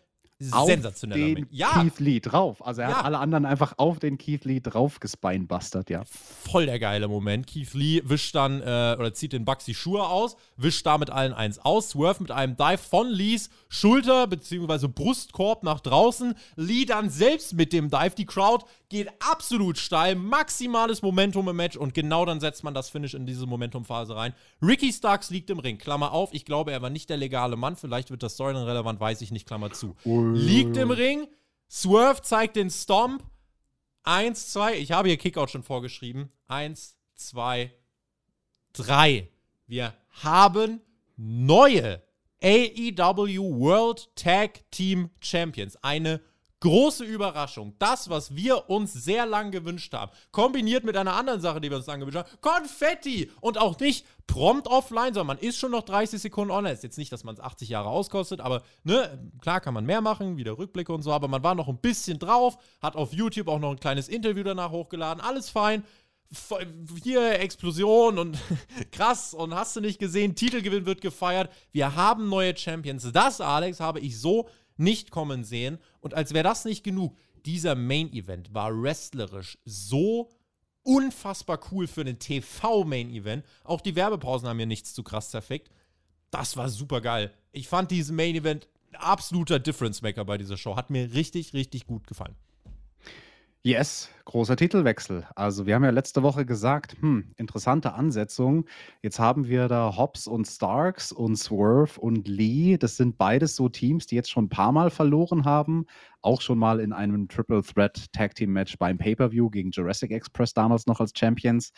[SPEAKER 1] sensationeller
[SPEAKER 3] den.
[SPEAKER 1] Ja,
[SPEAKER 3] Keith Lee drauf. Also er
[SPEAKER 1] Ja.
[SPEAKER 3] hat alle anderen einfach auf den Keith Lee drauf gespinebustert, ja.
[SPEAKER 1] voll der geile Moment. Keith Lee wischt dann äh, oder zieht den Bucks die Schuhe aus, wischt da mit allen eins aus, Swerve mit einem Dive von Lees Schulter bzw. Brustkorb nach draußen. Lee dann selbst mit dem Dive. Die Crowd geht absolut steil, maximales Momentum im Match und genau dann setzt man das Finish in diese Momentumphase rein. Ricky Starks liegt im Ring, Klammer auf. Ich glaube, er war nicht der legale Mann. Vielleicht wird das Storyline relevant, weiß ich nicht, Klammer zu. Liegt im Ring. Swerve zeigt den Stomp. Eins, zwei. Ich habe hier Kickout schon vorgeschrieben. Eins, zwei, drei. Wir haben neue AEW World Tag Team Champions. Eine große Überraschung. Das, was wir uns sehr lang gewünscht haben. Kombiniert mit einer anderen Sache, die wir uns lang gewünscht haben. Konfetti! Und auch nicht prompt offline, sondern man ist schon noch 30 Sekunden online. Ist jetzt nicht, dass man es 80 Jahre auskostet, aber ne, klar kann man mehr machen, wieder Rückblicke und so, aber man war noch ein bisschen drauf, hat auf YouTube auch noch ein kleines Interview danach hochgeladen, alles fein. Hier Explosion und krass und hast du nicht gesehen, Titelgewinn wird gefeiert. Wir haben neue Champions. Das, Alex, habe ich so nicht kommen sehen. Und als wäre das nicht genug, dieser Main Event war wrestlerisch so unfassbar cool für einen TV-Main-Event. Auch die Werbepausen haben mir nichts zu krass zerfickt. Das war super geil. Ich fand diesen Main-Event absoluter Difference-Maker bei dieser Show. Hat mir richtig, richtig gut gefallen.
[SPEAKER 3] Yes, großer Titelwechsel. Also wir haben ja letzte Woche gesagt, hm, interessante Ansetzung. Jetzt haben wir da Hobbs und Starks und Swerve und Lee. Das sind beides so Teams, die jetzt schon ein paar Mal verloren haben. Auch schon mal in einem Triple Threat Tag Team Match beim Pay-Per-View gegen Jurassic Express damals noch als Champions.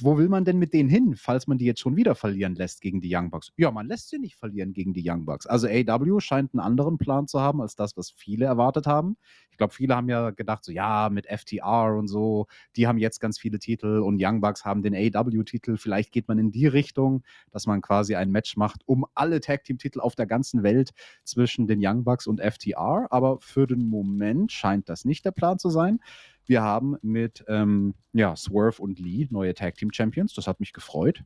[SPEAKER 3] Wo will man denn mit denen hin, falls man die jetzt schon wieder verlieren lässt gegen die Young Bucks? Ja, man lässt sie nicht verlieren gegen die Young Bucks. Also AW scheint einen anderen Plan zu haben als das, was viele erwartet haben. Ich glaube, viele haben ja gedacht, so ja, mit FTR und so, die haben jetzt ganz viele Titel und Young Bucks haben den AW-Titel. Vielleicht geht man in die Richtung, dass man quasi ein Match macht um alle Tag-Team-Titel auf der ganzen Welt zwischen den Young Bucks und FTR. Aber für den Moment scheint das nicht der Plan zu sein. Wir haben mit ähm, ja, Swerve und Lee neue Tag Team Champions. Das hat mich gefreut.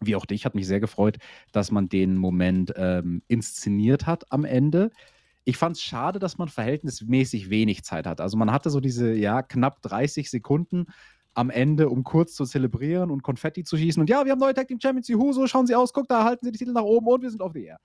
[SPEAKER 3] Wie auch dich hat mich sehr gefreut, dass man den Moment ähm, inszeniert hat am Ende. Ich fand es schade, dass man verhältnismäßig wenig Zeit hat. Also man hatte so diese ja knapp 30 Sekunden am Ende, um kurz zu zelebrieren und Konfetti zu schießen. Und ja, wir haben neue Tag Team Champions, juhu, so schauen sie aus, guck, da halten sie die Titel nach oben und wir sind auf die Air.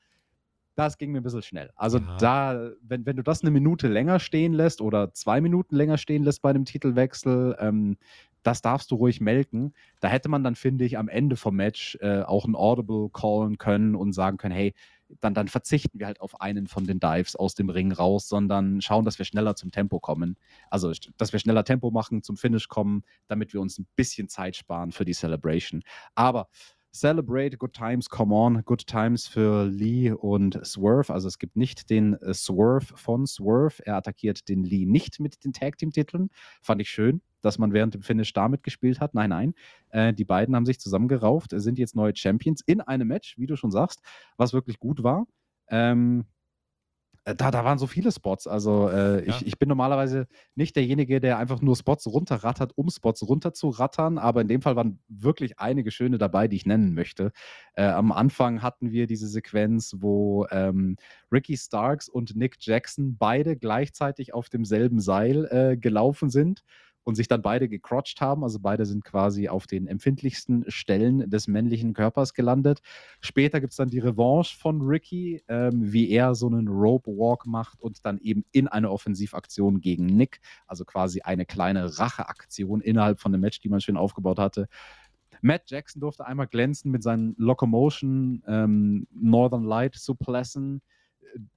[SPEAKER 3] Das ging mir ein bisschen schnell. Also
[SPEAKER 1] Ja.
[SPEAKER 3] da, wenn, wenn du das eine Minute länger stehen lässt oder zwei Minuten länger stehen lässt bei einem Titelwechsel, ähm, das darfst du ruhig melken. Da hätte man dann, finde ich, am Ende vom Match äh, auch ein Audible callen können und sagen können, hey, dann, dann verzichten wir halt auf einen von den Dives aus dem Ring raus, sondern schauen, dass wir schneller zum Tempo kommen. Also, dass wir schneller Tempo machen, zum Finish kommen, damit wir uns ein bisschen Zeit sparen für die Celebration. Aber Celebrate, Good Times, Come On, Good Times für Lee und Swerve. Also es gibt nicht den äh, Swerve von Swerve. Er attackiert den Lee nicht mit den Tag Team Titeln. Fand ich schön, dass man während dem Finish damit gespielt hat. Nein, nein. Äh, die beiden haben sich zusammengerauft, sind jetzt neue Champions in einem Match, wie du schon sagst, was wirklich gut war. Ähm, äh, da, da waren so viele Spots. Also äh,
[SPEAKER 1] Ja.
[SPEAKER 3] ich, ich bin normalerweise nicht derjenige, der einfach nur Spots runterrattert, um Spots runterzurattern, aber in dem Fall waren wirklich einige schöne dabei, die ich nennen möchte. Äh, am Anfang hatten wir diese Sequenz, wo ähm, Ricky Starks und Nick Jackson beide gleichzeitig auf demselben Seil äh, gelaufen sind und sich dann beide gecrotcht haben. Also beide sind quasi auf den empfindlichsten Stellen des männlichen Körpers gelandet. Später gibt es dann die Revanche von Ricky, ähm, wie er so einen Rope Walk macht und dann eben in eine Offensivaktion gegen Nick, also quasi eine kleine Racheaktion innerhalb von dem Match, die man schön aufgebaut hatte. Matt Jackson durfte einmal glänzen mit seinen Locomotion ähm, Northern Light Suplessen,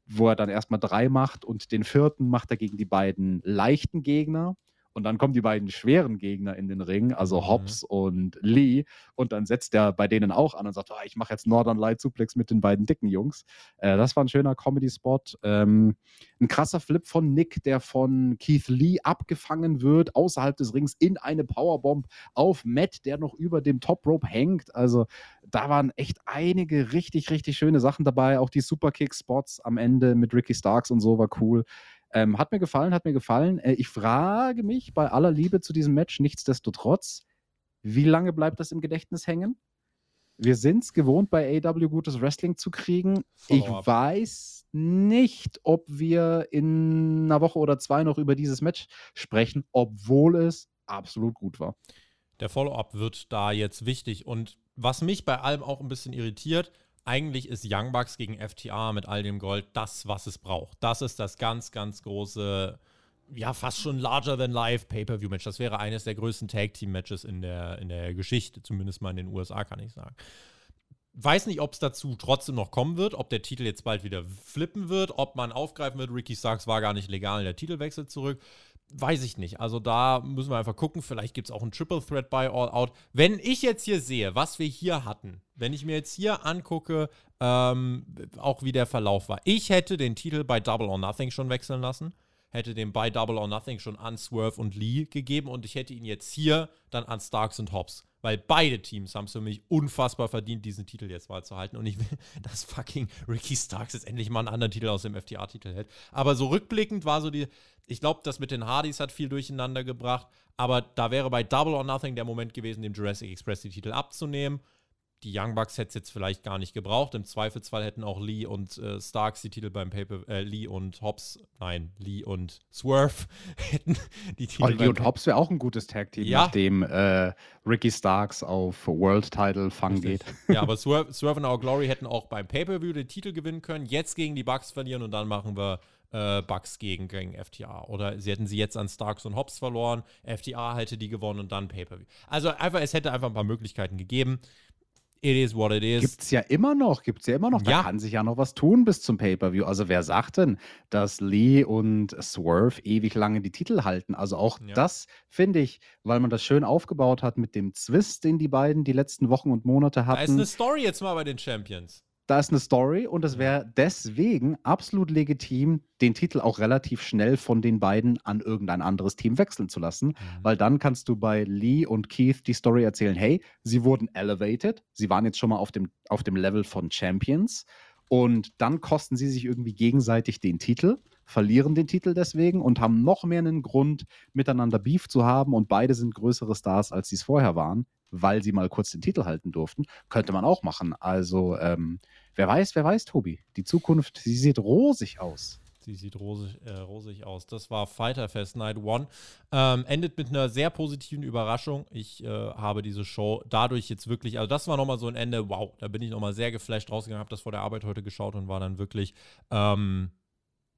[SPEAKER 3] wo er dann erstmal drei macht und den vierten macht er gegen die beiden leichten Gegner. Und dann kommen die beiden schweren Gegner in den Ring, also
[SPEAKER 1] Mhm.
[SPEAKER 3] Hobbs und Lee. Und dann setzt er bei denen auch an und sagt, ah, ich mache jetzt Northern Light Suplex mit den beiden dicken Jungs. Äh, das war ein schöner Comedy-Spot. Ähm, ein krasser Flip von Nick, der von Keith Lee abgefangen wird, außerhalb des Rings in eine Powerbomb auf Matt, der noch über dem Top Rope hängt. Also da waren echt einige richtig, richtig schöne Sachen dabei. Auch die Superkick-Spots am Ende mit Ricky Starks und so war cool. Ähm, hat mir gefallen, hat mir gefallen. Äh, ich frage mich bei aller Liebe zu diesem Match nichtsdestotrotz, wie lange bleibt das im Gedächtnis hängen? Wir sind es gewohnt, bei AW gutes Wrestling zu kriegen. Ich
[SPEAKER 1] Follow-up.
[SPEAKER 3] weiß nicht, ob wir in einer Woche oder zwei noch über dieses Match sprechen, obwohl es absolut gut war.
[SPEAKER 1] Der Follow-up wird da jetzt wichtig. Und was mich bei allem auch ein bisschen irritiert, eigentlich ist Young Bucks gegen FTA mit all dem Gold das, was es braucht. Das ist das ganz, ganz große, ja, fast schon larger than life Pay-Per-View-Match. Das wäre eines der größten Tag-Team-Matches in der, in der Geschichte, zumindest mal in den USA, kann ich sagen. Weiß nicht, ob es dazu trotzdem noch kommen wird, ob der Titel jetzt bald wieder flippen wird, ob man aufgreifen wird. Ricky Starks war gar nicht legal, der Titelwechsel zurück. Weiß ich nicht. Also da müssen wir einfach gucken. Vielleicht gibt es auch ein Triple Threat bei All Out. Wenn ich jetzt hier sehe, was wir hier hatten, wenn ich mir jetzt hier angucke, ähm, auch wie der Verlauf war. Ich hätte den Titel bei Double or Nothing schon wechseln lassen. Hätte den bei Double or Nothing schon an Swerve und Lee gegeben und ich hätte ihn jetzt hier dann an Starks und Hobbs. Weil beide Teams haben es für mich unfassbar verdient, diesen Titel jetzt mal zu halten. Und ich will, dass fucking Ricky Starks jetzt endlich mal einen anderen Titel aus dem FTA-Titel hält. Aber so rückblickend war so die, ich glaube, das mit den Hardys hat viel durcheinander gebracht. Aber da wäre bei Double or Nothing der Moment gewesen, dem Jurassic Express die Titel abzunehmen. Die Young Bucks hätte es jetzt vielleicht gar nicht gebraucht. Im Zweifelsfall hätten auch Lee und äh, Starks die Titel beim Paper, äh, Lee und Hobbs, nein, Lee und Swerve hätten die Titel
[SPEAKER 3] Olli
[SPEAKER 1] beim
[SPEAKER 3] und Hobbs wäre auch ein gutes Tag-Team,
[SPEAKER 1] Ja.
[SPEAKER 3] nachdem äh, Ricky Starks auf World-Title-Fang geht.
[SPEAKER 1] Ja, aber Swerve, Swerve und Our Glory hätten auch beim Pay-Per-View den Titel gewinnen können, jetzt gegen die Bucks verlieren und dann machen wir äh, Bucks gegen, gegen FTA. Oder sie hätten sie jetzt an Starks und Hobbs verloren, FTA hätte die gewonnen und dann Pay-Per-View. Also einfach, es hätte einfach ein paar Möglichkeiten gegeben. It is what it is.
[SPEAKER 3] Gibt es ja immer noch, gibt es ja immer noch. Da
[SPEAKER 1] Ja.
[SPEAKER 3] kann sich ja noch was tun bis zum Pay-Per-View. Also wer sagt denn, dass Lee und Swerve ewig lange die Titel halten? Also auch
[SPEAKER 1] Ja.
[SPEAKER 3] das finde ich, weil man das schön aufgebaut hat mit dem Zwist, den die beiden die letzten Wochen und Monate
[SPEAKER 1] da ist
[SPEAKER 3] hatten.
[SPEAKER 1] eine Story jetzt mal bei den Champions.
[SPEAKER 3] Da ist eine Story und es wäre deswegen absolut legitim, den Titel auch relativ schnell von den beiden an irgendein anderes Team wechseln zu lassen, weil dann kannst du bei Lee und Keith die Story erzählen, hey, sie wurden elevated, sie waren jetzt schon mal auf dem, auf dem Level von Champions und dann kosten sie sich irgendwie gegenseitig den Titel, verlieren den Titel deswegen und haben noch mehr einen Grund, miteinander Beef zu haben und beide sind größere Stars, als sie es vorher waren, weil sie mal kurz den Titel halten durften. Könnte man auch machen. Also, ähm, wer weiß, wer weiß, Tobi. Die Zukunft, sie sieht rosig aus.
[SPEAKER 1] Sie sieht rosig, äh, rosig aus. Das war Fighter Fest Night One. Ähm, endet mit einer sehr positiven Überraschung. Ich äh, habe diese Show dadurch jetzt wirklich, also das war nochmal so ein Ende, wow, da bin ich nochmal sehr geflasht rausgegangen, habe das vor der Arbeit heute geschaut und war dann wirklich, ähm,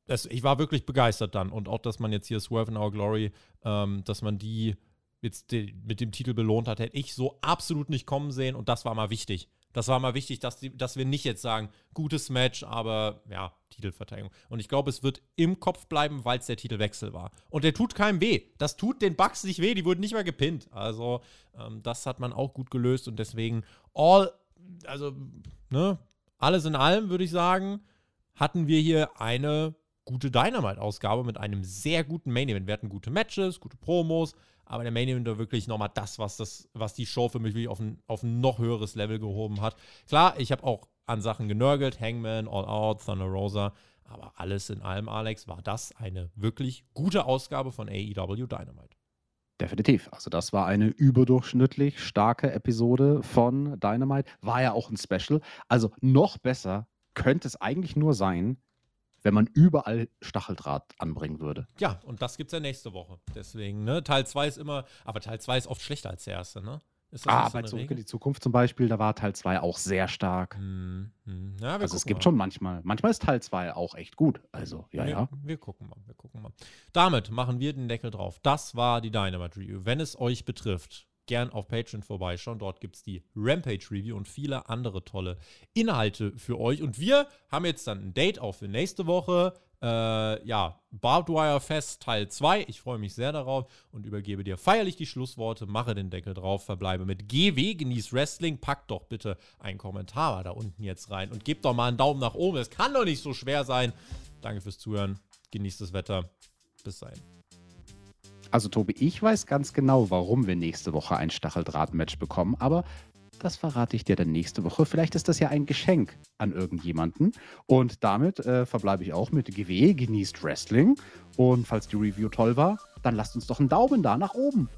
[SPEAKER 1] das, ich war wirklich begeistert dann. Und auch, dass man jetzt hier Swerve in Our Glory, ähm, dass man die jetzt die, mit dem Titel belohnt hat, hätte ich so absolut nicht kommen sehen und das war mal wichtig. Das war mal wichtig, dass, die, dass wir nicht jetzt sagen, gutes Match, aber ja, Titelverteidigung. Und ich glaube, es wird im Kopf bleiben, weil es der Titelwechsel war. Und der tut keinem weh. Das tut den Bucks nicht weh, die wurden nicht mal gepinnt. Also, ähm, das hat man auch gut gelöst und deswegen all, also, ne, alles in allem würde ich sagen, hatten wir hier eine gute Dynamite-Ausgabe mit einem sehr guten Main Event. Wir hatten gute Matches, gute Promos, aber der Main Event war wirklich nochmal das, was, das, was die Show für mich wirklich auf ein, auf ein noch höheres Level gehoben hat. Klar, ich habe auch an Sachen genörgelt, Hangman, All Out, Thunder Rosa, aber alles in allem, Alex, war das eine wirklich gute Ausgabe von AEW Dynamite.
[SPEAKER 3] Definitiv. Also das war eine überdurchschnittlich starke Episode von Dynamite. War ja auch ein Special. Also noch besser könnte es eigentlich nur sein, wenn man überall Stacheldraht anbringen würde.
[SPEAKER 1] Ja, und das gibt es ja nächste Woche. Deswegen, ne, Teil 2 ist immer, aber Teil 2 ist oft schlechter als der erste, ne? Ist das
[SPEAKER 3] Ah, bei Zurück in die Zukunft zum Beispiel, da war Teil 2 auch sehr stark.
[SPEAKER 1] Hm, hm. Ja,
[SPEAKER 3] Also es gibt
[SPEAKER 1] mal.
[SPEAKER 3] schon manchmal, manchmal ist Teil 2 auch echt gut. Also, ja,
[SPEAKER 1] wir,
[SPEAKER 3] ja.
[SPEAKER 1] Wir gucken mal, wir gucken mal. Damit machen wir den Deckel drauf. Das war die Dynamite Review. Wenn es euch betrifft, gern auf Patreon vorbeischauen. Dort gibt es die Rampage Review und viele andere tolle Inhalte für euch. Und wir haben jetzt dann ein Date auch für nächste Woche. Äh, ja, Barbed Wire Fest Teil 2. Ich freue mich sehr darauf und übergebe dir feierlich die Schlussworte. Mache den Deckel drauf, verbleibe mit GW, genieß Wrestling. Packt doch bitte einen Kommentar da unten jetzt rein und gebt doch mal einen Daumen nach oben. Es kann doch nicht so schwer sein. Danke fürs Zuhören. Genießt das Wetter. Bis dahin.
[SPEAKER 3] Also Tobi, ich weiß ganz genau, warum wir nächste Woche ein Stacheldraht-Match bekommen, aber das verrate ich dir dann nächste Woche. Vielleicht ist das ja ein Geschenk an irgendjemanden. Und damit äh, verbleibe ich auch mit GW, genießt Wrestling. Und falls die Review toll war, dann lasst uns doch einen Daumen da nach oben.